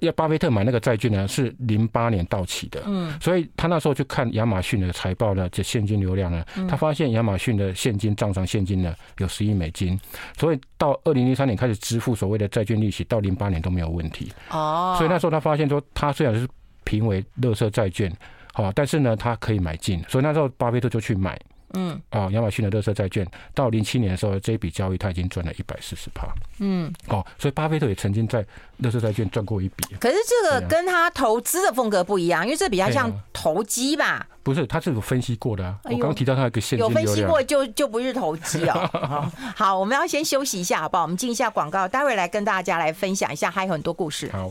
要巴菲特买那个债券呢，是零八年到期的，嗯，所以他那时候去看亚马逊的财报呢，这现金流量呢，他发现亚马逊的现金账上现金呢有十亿美金，所以到二零零三年开始支付所谓的债券利息，到零八年都没有问题，哦，所以那时候他发现说，他虽然是评为垃圾债券，好，但是呢，他可以买进，所以那时候巴菲特就去买。嗯哦，亚马逊的垃圾债券到零七年的时候，这一笔交易他已经赚了一百四十趴。嗯，哦，所以巴菲特也曾经在垃圾债券赚过一笔。可是这个跟他投资的风格不一样，因为这比较像投机吧？不是，他是有分析过的啊。我刚刚提到他一个现金流量，有分析过就就不是投机哦。好，我们要先休息一下，好不好？我们进一下广告，待会来跟大家来分享一下，还有很多故事。好。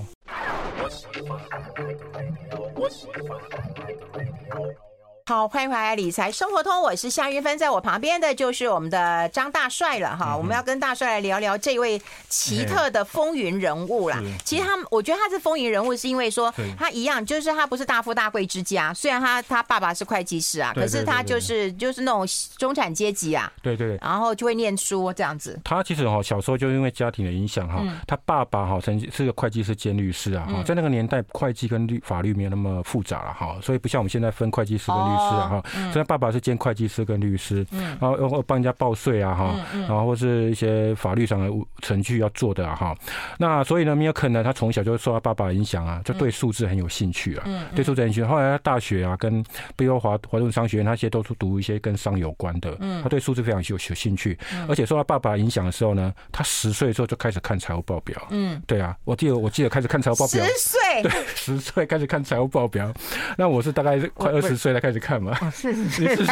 好，欢迎回来理财生活通，我是夏云芬，在我旁边的就是我们的张大帅了哈。嗯、我们要跟大帅来聊聊这位奇特的风云人物啦。嗯、其实他，我觉得他是风云人物，是因为说他一样，就是他不是大富大贵之家，虽然他他爸爸是会计师啊，可是他就是就是那种中产阶级啊。对对对。然后就会念书这样子。他其实哈小时候就因为家庭的影响哈，他爸爸哈曾经是个会计师兼律师啊哈，在那个年代会计跟律法律没有那么复杂了哈，所以不像我们现在分会计师跟律师。是啊哈，虽然爸爸是兼会计师跟律师，然后要帮人家报税啊哈，然后或是一些法律上的程序要做的啊哈。那所以呢，米尔肯呢，他从小就受他爸爸的影响啊，就对数字很有兴趣啊，对数字很有兴趣。后来他大学啊，跟比如华华顿商学院那些都是读一些跟商有关的，他对数字非常有有兴趣。而且受他爸爸影响的时候呢，他十岁的时候就开始看财务报表。嗯，对啊，我记得我记得开始看财务报表，十岁，对，十岁开始看财务报表。那我是大概快二十岁才开始看嘛。是是是，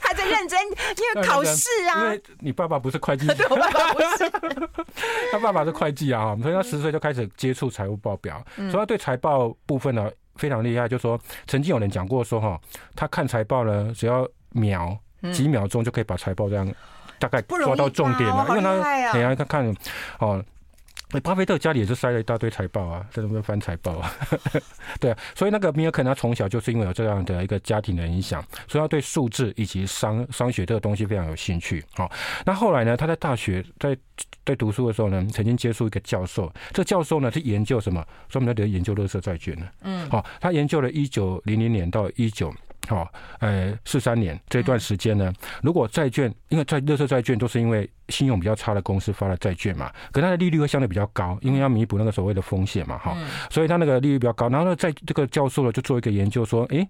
他在认认真，因为考试啊。因为你爸爸不是会计，对，我爸爸不是，他爸爸是会计啊，所以他十岁就开始接触财务报表，所以他对财报部分呢非常厉害。就说曾经有人讲过说哈，他看财报呢，只要秒几秒钟就可以把财报这样大概抓到重点了，因为他等下看看哦。巴菲特家里也是塞了一大堆财报啊，在那边翻财报啊，对啊，所以那个米尔肯他从小就是因为有这样的一个家庭的影响，所以他对数字以及商商学这个东西非常有兴趣。好，那后来呢，他在大学在在读书的时候呢，曾经接触一个教授，这教授呢是研究什么？专门在研究乐色债券的。嗯，好，他研究了一九零零年到一九。好，呃，四三年这段时间呢，如果债券，因为在热色债券都是因为信用比较差的公司发的债券嘛，可它的利率会相对比较高，因为要弥补那个所谓的风险嘛，哈，所以它那个利率比较高。然后呢，在这个教授呢就做一个研究说，诶，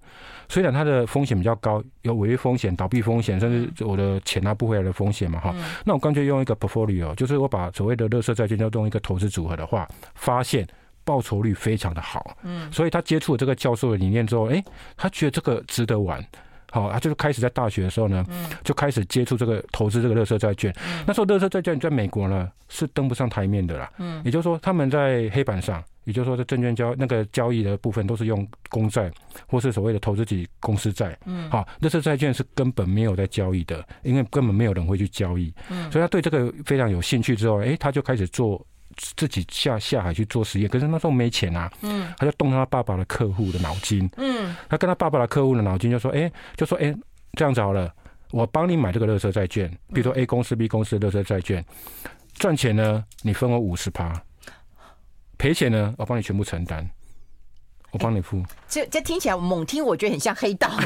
虽然它的风险比较高，有违约风险、倒闭风险，甚至我的钱拿不回来的风险嘛，哈，那我干脆用一个 portfolio，就是我把所谓的热色债券要用一个投资组合的话，发现。报酬率非常的好，嗯，所以他接触了这个教授的理念之后，哎，他觉得这个值得玩，好，他就是开始在大学的时候呢，就开始接触这个投资这个乐色债券。那时候乐色债券在美国呢是登不上台面的啦，嗯，也就是说他们在黑板上，也就是说在证券交那个交易的部分都是用公债或是所谓的投资级公司债，嗯，好，乐色债券是根本没有在交易的，因为根本没有人会去交易，嗯，所以他对这个非常有兴趣之后，哎，他就开始做。自己下下海去做实验，可是那时候没钱啊，嗯，他就动他爸爸的客户的脑筋，嗯，他跟他爸爸的客户的脑筋就说，哎，就说，哎，这样子好了，我帮你买这个乐色债券，比如说 A 公司、B 公司的垃圾债券，赚钱呢，你分我五十趴，赔钱呢，我帮你全部承担，我帮你付。这这听起来猛听，我觉得很像黑道。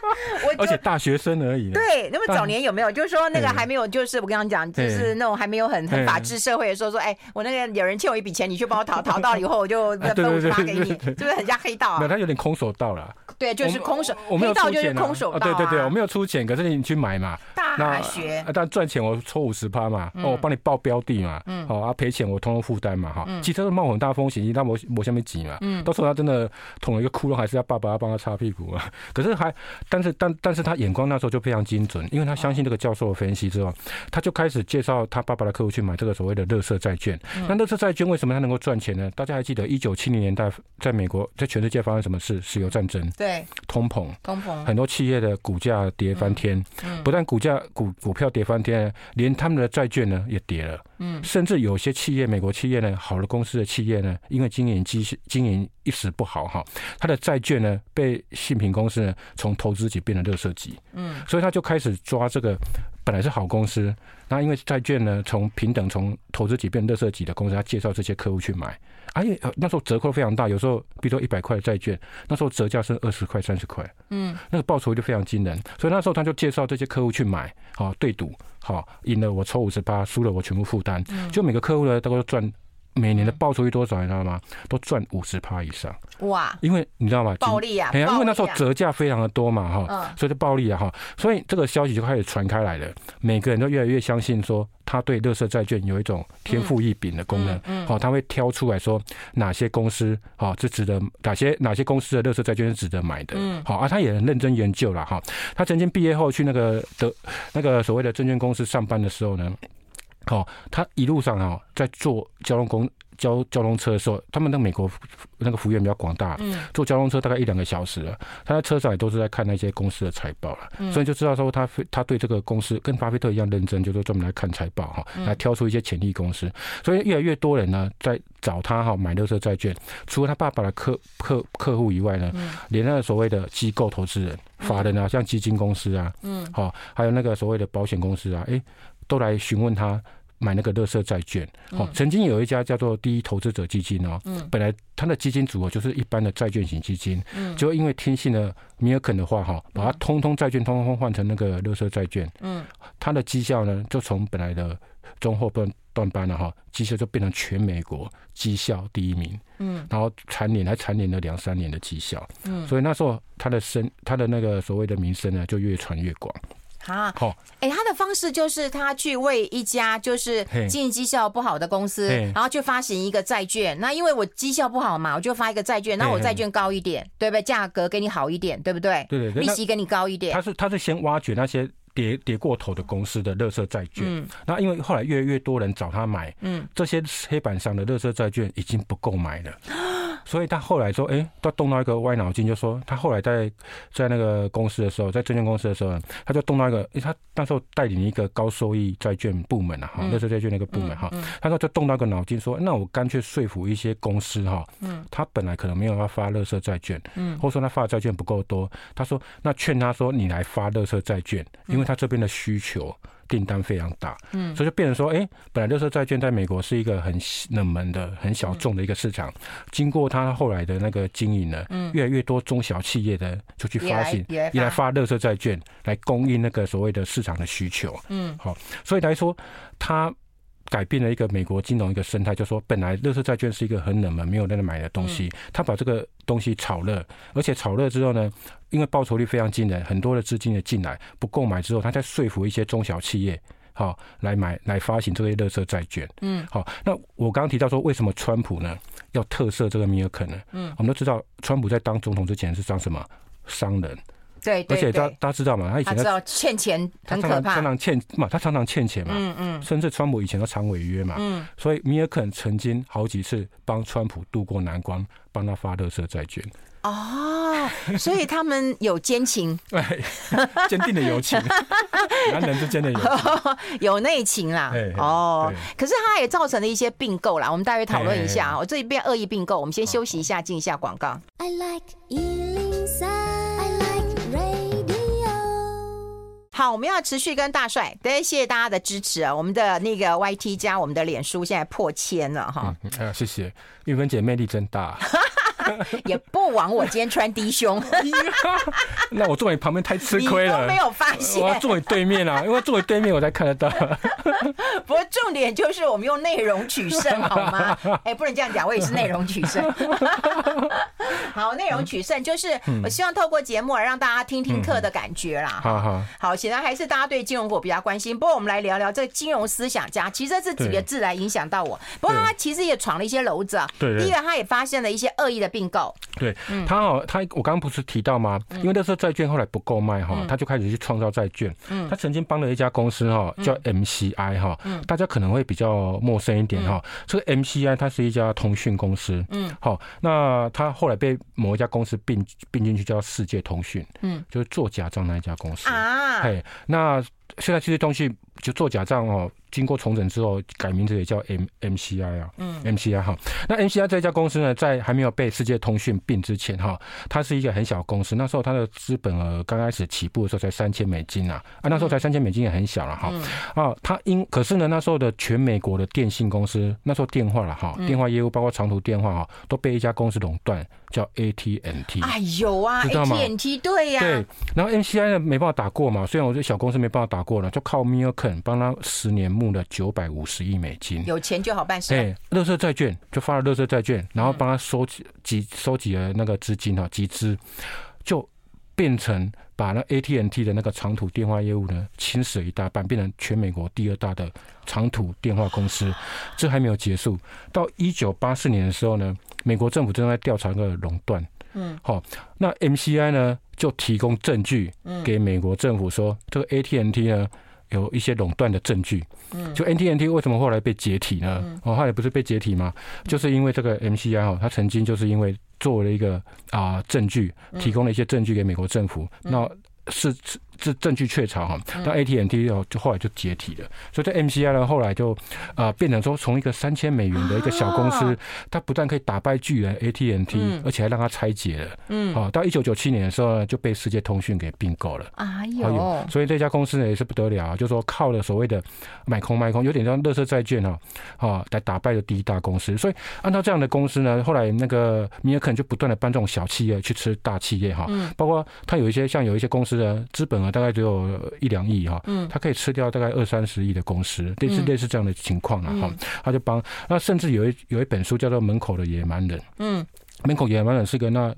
而且大学生而已。对，那么早年有没有，就是说那个还没有，就是我跟你讲，就是那种还没有很很法治社会的时候，说，哎，我那个有人欠我一笔钱，你去帮我讨，讨到了以后，我就 分五十趴给你，是不是很像黑道啊？没有，他有点空手道了。对，就是空手，黑道就是空手道。对对对，我没有出钱，可是你去买嘛。大学。但赚钱我抽五十趴嘛，哦，我帮你报标的嘛，好啊，赔钱我通通负担嘛，哈。其实是冒很大风险，但我我下面挤嘛，到时候他真的捅了一个窟窿，还是要爸爸要帮他擦屁股啊。可是还，但是但但是他眼光那时候就非常精准，因为他相信这个教授的分析之后，他就开始介绍他爸爸的客户去买这个所谓的乐色债券。那乐色债券为什么他能够赚钱呢？大家还记得一九七零年代在美国，在全世界发生什么事？石油战争，对，通膨，通膨，很多企业的股价跌翻天，不但股价股股票跌翻天，连他们的债券呢也跌了。嗯，甚至有些企业，美国企业呢，好的公司的企业呢，因为经营机经营一时不好哈，他的债券呢被信评公司呢从投资级变成垃圾级，嗯，所以他就开始抓这个本来是好公司，那因为债券呢从平等从投资级变垃圾级的公司，他介绍这些客户去买，而且那时候折扣非常大，有时候比如说一百块的债券，那时候折价是二十块三十块，嗯，那个报酬就非常惊人，所以那时候他就介绍这些客户去买，好对赌。好，赢了我抽五十八，输了我全部负担。就每个客户呢，都赚每年的报酬率多少，你知道吗？都赚五十趴以上。哇！因为你知道吗？暴利啊！因为那时候折价非常的多嘛，哈，所以就暴利啊，哈。所以这个消息就开始传开来了，每个人都越来越相信说，他对垃圾债券有一种天赋异禀的功能。好，他会挑出来说哪些公司好，是值得哪些哪些公司的垃圾债券是值得买的。嗯好，啊，他也很认真研究了哈。他曾经毕业后去那个德那个所谓的证券公司上班的时候呢。好，他一路上啊，在坐交通公交交通车的时候，他们那美国那个幅员比较广大，嗯，坐交通车大概一两个小时了。他在车上也都是在看那些公司的财报了，所以就知道说他他对这个公司跟巴菲特一样认真，就是专门来看财报哈，来挑出一些潜力公司。所以越来越多人呢在找他哈买垃圾债券，除了他爸爸的客客客户以外呢，连那个所谓的机构投资人、法人啊，像基金公司啊，嗯，好，还有那个所谓的保险公司啊，哎。都来询问他买那个垃圾债券。哦，曾经有一家叫做第一投资者基金哦，本来他的基金组合就是一般的债券型基金，就因为听信了米尔肯的话哈，把它通通债券通通换成那个垃圾债券，嗯，他的绩效呢就从本来的中后段段班了哈，绩效就变成全美国绩效第一名，嗯，然后蝉联还蝉联了两三年的绩效，嗯，所以那时候他的声他的那个所谓的名声呢就越传越广。啊，好，哎，他的方式就是他去为一家就是经营绩效不好的公司，然后去发行一个债券。那因为我绩效不好嘛，我就发一个债券，那我债券高一点，对不对？价格给你好一点，对不对？对对对，利息给你高一点。他是他是先挖掘那些跌跌过头的公司的垃圾债券，嗯，那因为后来越来越多人找他买，嗯，这些黑板上的垃圾债券已经不够买了。所以他后来说，哎，他动到一个歪脑筋，就说他后来在在那个公司的时候，在证券公司的时候，他就动到一个，他那时候带领一个高收益债券部门啊，哈，那时候债券那个部门哈，他说就动到一个脑筋，说那我干脆说服一些公司哈，嗯，他本来可能没有要发乐色债券，嗯，或者说他发的债券不够多，他说那劝他说你来发乐色债券，因为他这边的需求。订单非常大，嗯，所以就变成说，哎，本来乐色债券在美国是一个很冷门的、很小众的一个市场，经过他后来的那个经营呢，嗯，越来越多中小企业的就去发行，也来发。乐色债券来供应那个所谓的市场的需求，嗯，好，所以来说，他。改变了一个美国金融一个生态，就说本来乐色债券是一个很冷门、没有人买的东西，他把这个东西炒热，而且炒热之后呢，因为报酬率非常惊人，很多的资金也进来，不购买之后，他再说服一些中小企业，好来买来发行这些乐色债券。嗯，好，那我刚刚提到说，为什么川普呢要特赦这个米尔肯呢？嗯，我们都知道，川普在当总统之前是当什么商人。对，对，而且大大家知道嘛，他以前他知道欠钱很可怕，常常欠嘛，他常常欠钱嘛，嗯嗯，甚至川普以前都常违约嘛，嗯，所以米尔肯曾经好几次帮川普渡过难关，帮他发乐色债券。哦，所以他们有奸情，对，坚定的友情，男人之间的友情，有内情啦。哦，可是他也造成了一些并购啦，我们待会讨论一下。我这一边恶意并购，我们先休息一下，进一下广告。I like 好，我们要持续跟大帅，对，谢谢大家的支持啊！我们的那个 YT 加我们的脸书现在破千了哈。嗯，哎呀，谢谢玉芬姐魅力真大，也不枉我今天穿低胸。那我坐你旁边太吃亏了，都没有发现。我要坐你对面啊，因为坐你对面我才看得到。不过重点就是我们用内容取胜，好吗？哎，不能这样讲，我也是内容取胜。好，内容取胜就是我希望透过节目让大家听听课的感觉啦。好好好，显然还是大家对金融股比较关心。不过我们来聊聊这个金融思想家，其实这几个字来影响到我。不过他其实也闯了一些篓子啊。对。第一个，他也发现了一些恶意的并购。对。他哦，他我刚刚不是提到吗？因为那时候债券后来不够卖哈，他就开始去创造债券。嗯。他曾经帮了一家公司哈，叫 MCI 哈。嗯。大家可能会比较陌生一点哈。这个 MCI 它是一家通讯公司。嗯。好，那它后来被某一家公司并并进去，叫世界通讯，嗯，就是做假账那一家公司啊。嘿，那现在这些东西就做假账哦。经过重整之后，改名字也叫 M M C I 啊，嗯，M C I 哈。那 M C I 这家公司呢，在还没有被世界通讯并之前哈，它是一个很小公司。那时候它的资本额刚开始起步的时候才三千美金啊，啊，那时候才三千美金也很小了哈。啊，它因可是呢，那时候的全美国的电信公司，那时候电话了哈，电话业务包括长途电话哈，都被一家公司垄断，叫 A T N T。哎有啊，知道吗？A T N T 对呀。对，然后 M C I 呢没办法打过嘛，虽然我这小公司没办法打过了，就靠 Milken 帮他十年。募了九百五十亿美金，有钱就好办事。哎，乐色债券就发了乐色债券，然后帮他收集集收集了那个资金哈，集资就变成把那 AT&T 的那个长途电话业务呢侵蚀一大半，变成全美国第二大的长途电话公司。这还没有结束，到一九八四年的时候呢，美国政府正在调查个垄断。嗯，好，那 MCI 呢就提供证据给美国政府说，这个 AT&T 呢。有一些垄断的证据，就 AT&T 为什么后来被解体呢？哦，后来不是被解体吗？就是因为这个 MCI 哦，它曾经就是因为做了一个啊证据，提供了一些证据给美国政府，那是是。这证据确凿哈，那 AT&T 哦，就后来就解体了。所以这 MCI 呢，后来就啊变成说，从一个三千美元的一个小公司，它不但可以打败巨人 AT&T，而且还让它拆解了。嗯，好，到一九九七年的时候呢，就被世界通讯给并购了。哎呦，所以这家公司呢也是不得了，就说靠了所谓的买空卖空，有点像乐色债券哈，啊来打败了第一大公司。所以按照这样的公司呢，后来那个米尔肯就不断的帮这种小企业去吃大企业哈，包括他有一些像有一些公司的资本额。大概只有一两亿哈，嗯，他可以吃掉大概二三十亿的公司，类似类似这样的情况了哈，他就帮，那甚至有一有一本书叫做《门口的野蛮人》，嗯，《门口野蛮人》是个那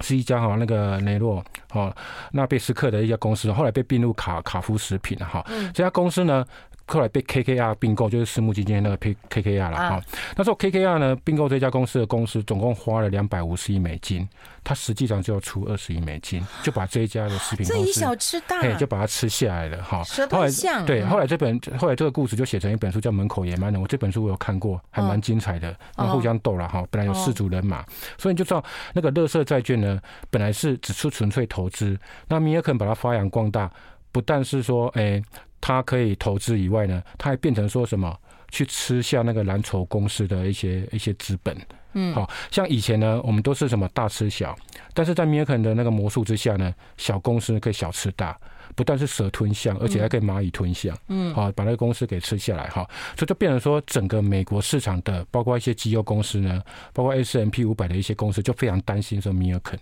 是一家哈那个雷诺哈那贝斯克的一家公司，后来被并入卡卡夫食品了哈。这家公司呢。后来被 KKR 并购，就是私募基金那个 K KKR 了哈。那时候 KKR 呢并购这家公司的公司总共花了两百五十亿美金，它实际上就要出二十亿美金，就把这一家的食品公司这一小吃大，就把它吃下来了哈。后来对，后来这本后来这个故事就写成一本书叫《门口野蛮人》，我这本书我有看过，还蛮精彩的，互相斗了哈。本来有四组人马，所以你就知道那个垃圾债券呢，本来是只是纯粹投资，那米尔肯把它发扬光大，不但是说哎。它可以投资以外呢，他还变成说什么去吃下那个蓝筹公司的一些一些资本，嗯，好像以前呢，我们都是什么大吃小，但是在米尔肯的那个魔术之下呢，小公司可以小吃大，不但是蛇吞象，而且还可以蚂蚁吞象，嗯，好把那个公司给吃下来哈，所以就变成说整个美国市场的，包括一些绩优公司呢，包括 S M P 五百的一些公司，就非常担心说米尔肯。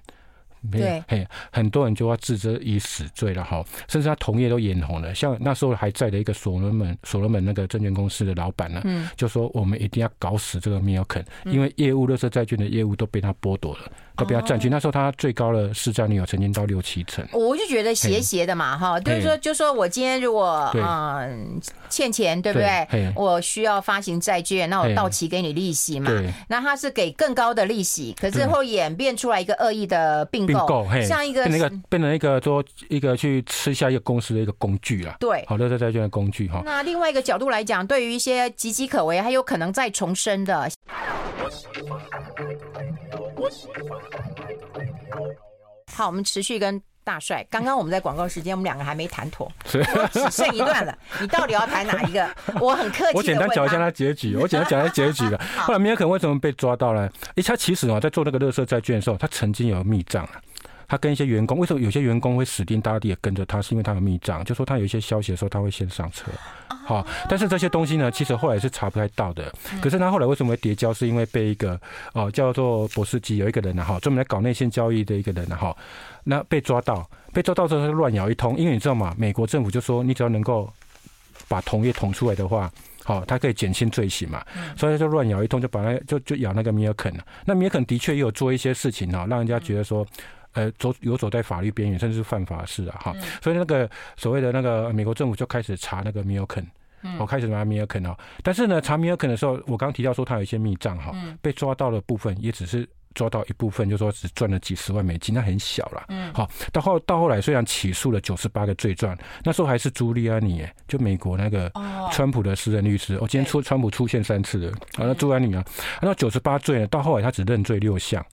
对，嘿，很多人就要置之以死罪了哈，甚至他同业都眼红了。像那时候还在的一个所罗门，所罗门那个证券公司的老板呢，嗯，就说我们一定要搞死这个米尔肯，因为业务乐色债券的业务都被他剥夺了。都不要占据。那时候它最高的市占率有曾经到六七成。我就觉得斜斜的嘛，哈，就是说，就说我今天如果嗯欠钱，对不对？我需要发行债券，那我到期给你利息嘛。那它是给更高的利息，可是后演变出来一个恶意的并购，像一个变成一个变成一个说一个去吃下一个公司的一个工具啊。对，好，垃圾债券的工具哈。那另外一个角度来讲，对于一些岌岌可危还有可能再重生的。好，我们持续跟大帅。刚刚我们在广告时间，我们两个还没谈妥，只剩一段了。你到底要谈哪一个？我很客气。我简单讲一下他结局。我简单讲一下结局了。后来米尔肯为什么被抓到呢？哎，他其实啊，在做那个乐色债券的时候，他曾经有密账。他跟一些员工，为什么有些员工会死盯大地也跟着他？是因为他有密账，就说他有一些消息的时候，他会先上车。好，但是这些东西呢，其实后来是查不太到的。可是他后来为什么会叠交？是因为被一个哦叫做博斯基有一个人呢，哈，专门来搞内线交易的一个人呢，哈，那被抓到，被抓到之后他乱咬一通，因为你知道吗？美国政府就说你只要能够把同业捅出来的话，好，他可以减轻罪行嘛，所以他就乱咬一通，就把那就就咬那个米尔肯了。那米尔肯的确也有做一些事情哈，让人家觉得说。呃，走游走在法律边缘，甚至是犯法事啊，哈，所以那个所谓的那个美国政府就开始查那个米尔肯，我开始查米尔肯哦，但是呢，查米尔肯的时候，我刚刚提到说他有一些密账哈，被抓到的部分也只是抓到一部分，就说只赚了几十万美金，那很小了，嗯，好，到后到后来虽然起诉了九十八个罪状，那时候还是朱利安尼，就美国那个川普的私人律师，我今天出川普出现三次了，啊，那朱利安尼啊，那九十八罪呢，到后来他只认罪六项。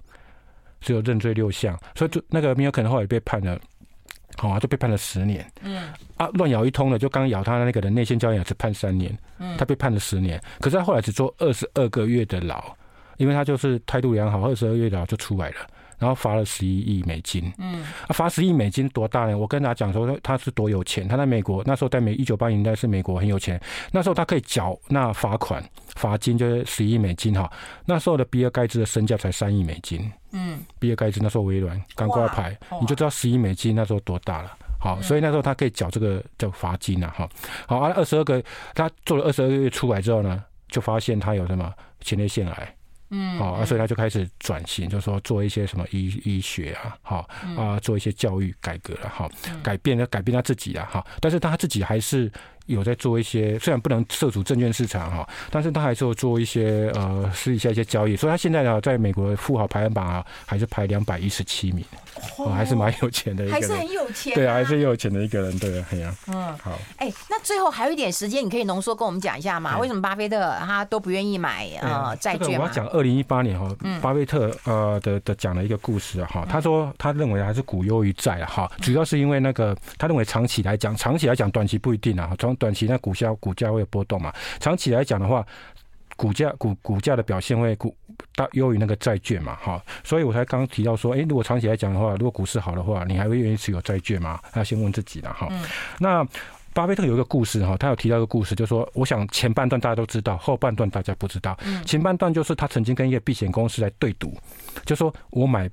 只有认罪六项，所以就那个米尔肯后来被判了，好啊，就被判了十年。嗯。啊，乱咬一通了，就刚咬他的那个人内线交易只判三年，他被判了十年，可是他后来只坐二十二个月的牢，因为他就是态度良好，二十二个月的牢就出来了，然后罚了十一亿美金。嗯，啊，罚十亿美金多大呢？我跟大家讲说他是多有钱，他在美国那时候在美一九八零年代是美国很有钱，那时候他可以缴纳罚款罚金就是十亿美金哈，那时候的比尔盖茨的身价才三亿美金。嗯，比尔盖茨那时候微软刚挂牌，你就知道十亿美金那时候多大了。好，所以那时候他可以缴这个叫罚金了哈。好，啊，二十二个他做了二十二个月出来之后呢，就发现他有什么前列腺癌。嗯，好啊，所以他就开始转型，就是说做一些什么医医学啊，好啊，做一些教育改革了，好，改变了改变他自己啊，哈，但是他自己还是。有在做一些，虽然不能涉足证券市场哈，但是他还是有做一些呃试一下一些交易，所以他现在呢，在美国富豪排行榜啊，还是排两百一十七名，哦，还是蛮有钱的一个人，还是很有钱，对啊，还是很有钱的一个人，对啊，很啊，嗯，好，哎，那最后还有一点时间，你可以浓缩跟我们讲一下嘛？为什么巴菲特他都不愿意买呃债券？我要讲二零一八年哈，巴菲特呃的的讲了一个故事哈，他说他认为还是股优于债哈，主要是因为那个他认为长期来讲，长期来讲短期不一定啊，从短期那股价股价会有波动嘛？长期来讲的话，股价股股价的表现会股大优于那个债券嘛？哈，所以我才刚刚提到说，哎，如果长期来讲的话，如果股市好的话，你还会愿意持有债券吗？要先问自己了哈。那巴菲特有一个故事哈，他有提到一个故事，就是说，我想前半段大家都知道，后半段大家不知道。前半段就是他曾经跟一个避险公司来对赌，就说我买。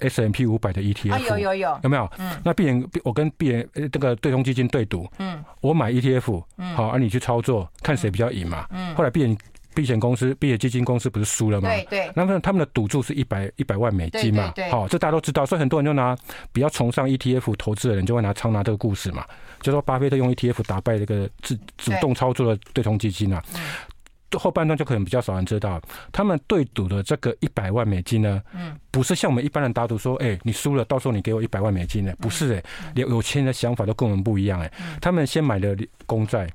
S&P 五百的 ETF 啊，有有有，有没有？嗯，那必然我跟必然这个对冲基金对赌，嗯，我买 ETF，嗯，好，而你去操作，看谁比较赢嘛，嗯，后来必然避险公司、避险基金公司不是输了吗？对对。那么他们的赌注是一百一百万美金嘛？对。好，这大家都知道，所以很多人就拿比较崇尚 ETF 投资的人就会拿常拿这个故事嘛，就说巴菲特用 ETF 打败这个自主动操作的对冲基金啊。后半段就可能比较少人知道，他们对赌的这个一百万美金呢，嗯，不是像我们一般人打赌说，哎，你输了，到时候你给我一百万美金呢，不是哎，连有钱人的想法都跟我们不一样哎，他们先买了公债。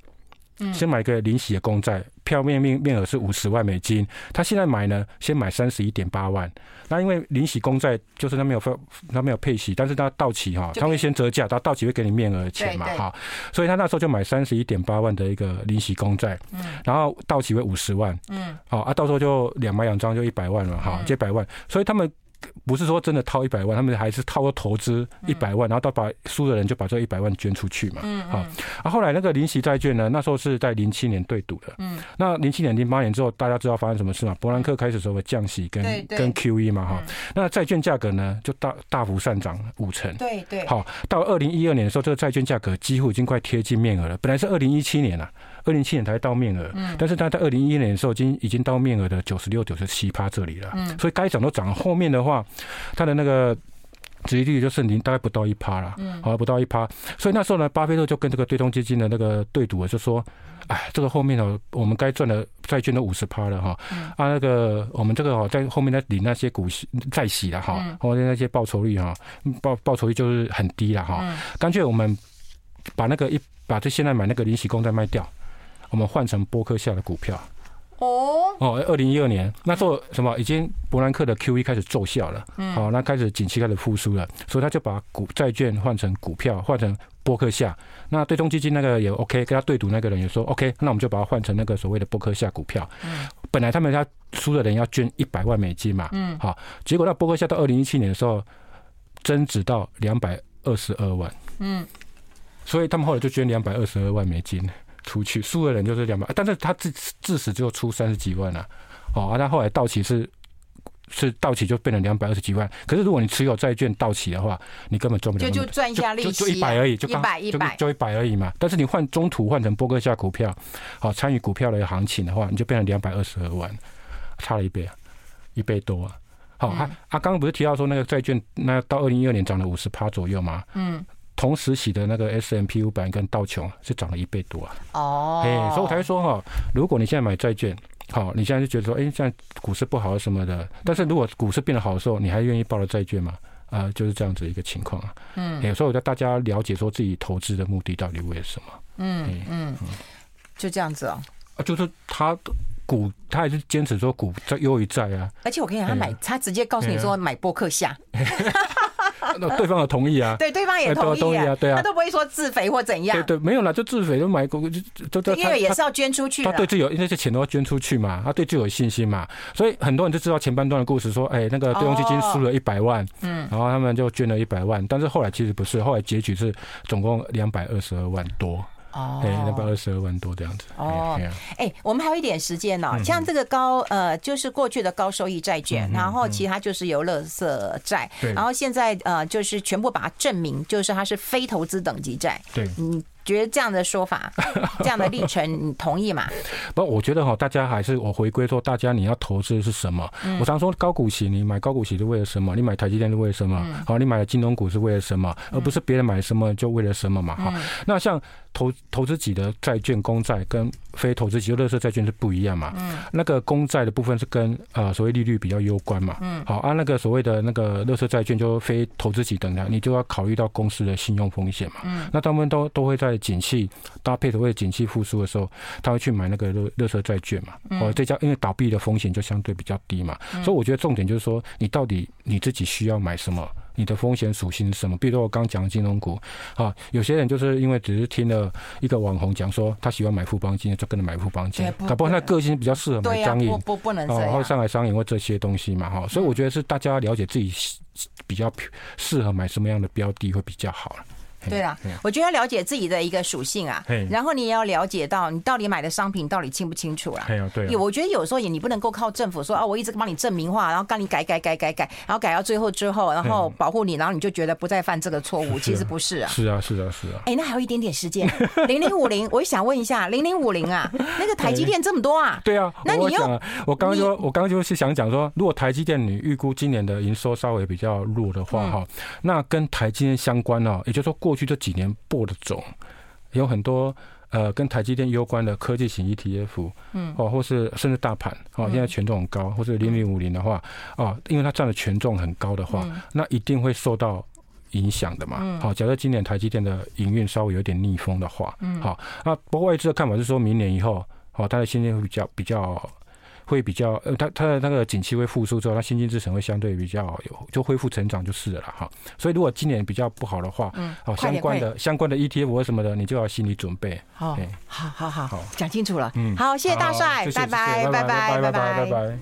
先买个领息的公债，票面面面额是五十万美金。他现在买呢，先买三十一点八万。那因为领息公债就是他没有分，他没有配息，但是他到期哈，他会先折价，他到期会给你面额的钱嘛哈。所以他那时候就买三十一点八万的一个领息公债，然后到期为五十万，嗯，好啊，到时候就两买两张就一百万了哈，这百万。所以他们。不是说真的掏一百万，他们还是掏个投资一百万，然后到把输的人就把这一百万捐出去嘛。嗯，好。啊，后来那个领息债券呢，那时候是在零七年对赌的。嗯。那零七年、零八年之后，大家知道发生什么事吗？伯南克开始所谓降息跟跟 QE 嘛，哈。那债券价格呢，就大大幅上涨五成。对对。好，到二零一二年的时候，这个债券价格几乎已经快贴近面额了。本来是二零一七年啊。二零一七年才到面额，但是他在二零一一年的时候，已经已经到面额的九十六、九十七趴这里了。所以该涨都涨，后面的话，它的那个殖利率就是零，大概不到一趴了，好像不到一趴。所以那时候呢，巴菲特就跟这个对冲基金的那个对赌，就说：“哎，这个后面呢，我们该赚的债券都五十趴了哈，啊，那个我们这个在后面在领那些股息债息了哈，后面那些报酬率哈，报报酬率就是很低了哈，干脆我们把那个一把这现在买那个零息公债卖掉。”我们换成波克夏的股票。哦。哦，二零一二年那时候什么已经伯南克的 QE 开始奏效了，嗯，好，那开始景气开始复苏了，所以他就把股债券换成股票，换成波克夏。那对冲基金那个也 OK，跟他对赌那个人也说 OK，那我们就把它换成那个所谓的波克夏股票。嗯，本来他们要输的人要捐一百万美金嘛，嗯，好，结果那波克夏到二零一七年的时候增值到两百二十二万，嗯，所以他们后来就捐两百二十二万美金。出去输的人就是两百，但是他自自始就出三十几万了，哦，啊，他后来到期是是到期就变成两百二十几万，可是如果你持有债券到期的话，你根本赚不了，就就赚一下利息，就一百而已，就一百一百就一百而已嘛。但是你换中途换成波哥夏股票，好参与股票的行情的话，你就变成两百二十二万，差了一倍啊，一倍多啊。好，啊啊，刚刚不是提到说那个债券那到二零一二年涨了五十趴左右吗？嗯。同时洗的那个五百跟道琼是涨了一倍多啊！哦，哎，所以我才说哈，如果你现在买债券，好，你现在就觉得说，哎，现在股市不好什么的，但是如果股市变得好的时候，你还愿意抱了债券吗？啊，就是这样子一个情况啊。嗯，有时候我叫大家了解说自己投资的目的到底为什么？嗯嗯，就这样子哦。啊，就是他股，他还是坚持说股在优于债啊。而且我跟你讲，他买，他直接告诉你说买波克夏。那对方有同意啊？对，对方也同意啊，对啊，他都不会说自肥或怎样。对对，没有啦，就自肥就买股就就因为也是要捐出去，他对自己有那些钱都要捐出去嘛，他对自己有信心嘛，所以很多人就知道前半段的故事，说，哎，那个对冲基金输了一百万，嗯，然后他们就捐了一百万，但是后来其实不是，后来结局是总共两百二十二万多。哦，那不二十二万多这样子。哦，哎，我们还有一点时间呢。像这个高呃，就是过去的高收益债券，然后其他就是游乐色债，然后现在呃，就是全部把它证明，就是它是非投资等级债。对，嗯。觉得这样的说法，这样的历程，你同意吗？不，我觉得哈，大家还是我回归说，大家你要投资是什么？我常说高股息，你买高股息是为了什么？你买台积电是为了什么？好，你买了金融股是为了什么？而不是别人买什么就为了什么嘛？哈，那像投投资级的债券、公债跟非投资级的垃圾债券是不一样嘛？嗯那个公债的部分是跟呃所谓利率比较攸关嘛？嗯好，按那个所谓的那个垃圾债券就非投资级等的，你就要考虑到公司的信用风险嘛？嗯那他们都都会在。景气搭配的，为了景气复苏的时候，他会去买那个垃垃圾债券嘛？哦，这家因为倒闭的风险就相对比较低嘛，所以我觉得重点就是说，你到底你自己需要买什么？你的风险属性是什么？比如说我刚讲的金融股，啊，有些人就是因为只是听了一个网红讲说他喜欢买富邦金，就跟着买富邦金，搞不好他个性比较适合买彰银，不不能，上海商银或这些东西嘛，哈，所以我觉得是大家了解自己比较适合买什么样的标的会比较好。对啦，我觉得要了解自己的一个属性啊，然后你也要了解到你到底买的商品到底清不清楚啦。对，我觉得有时候也你不能够靠政府说啊，我一直帮你证明化，然后帮你改改改改改，然后改到最后之后，然后保护你，然后你就觉得不再犯这个错误，其实不是啊。是啊，是啊，是啊。哎，那还有一点点时间，零零五零，我也想问一下，零零五零啊，那个台积电这么多啊？对啊，那你又我刚刚就我刚刚就是想讲说，如果台积电你预估今年的营收稍微比较弱的话哈，那跟台积电相关哦，也就是说过去这几年播的种有很多呃跟台积电有关的科技型 ETF，嗯，哦，或是甚至大盘哦，现在权重很高，或是零零五零的话哦，因为它占的权重很高的话，那一定会受到影响的嘛。好，假设今年台积电的营运稍微有点逆风的话，嗯，好，那不过外资的看法是说明年以后，哦，它的现金会比较比较。会比较呃，它它的那个景气会复苏之后，它新兴制程会相对比较有就恢复成长就是了哈。所以如果今年比较不好的话，嗯，好相关的相关的 ETF 或什么的，你就要心理准备。好，好好好，讲清楚了。嗯，好，谢谢大帅，拜拜拜拜拜拜拜拜。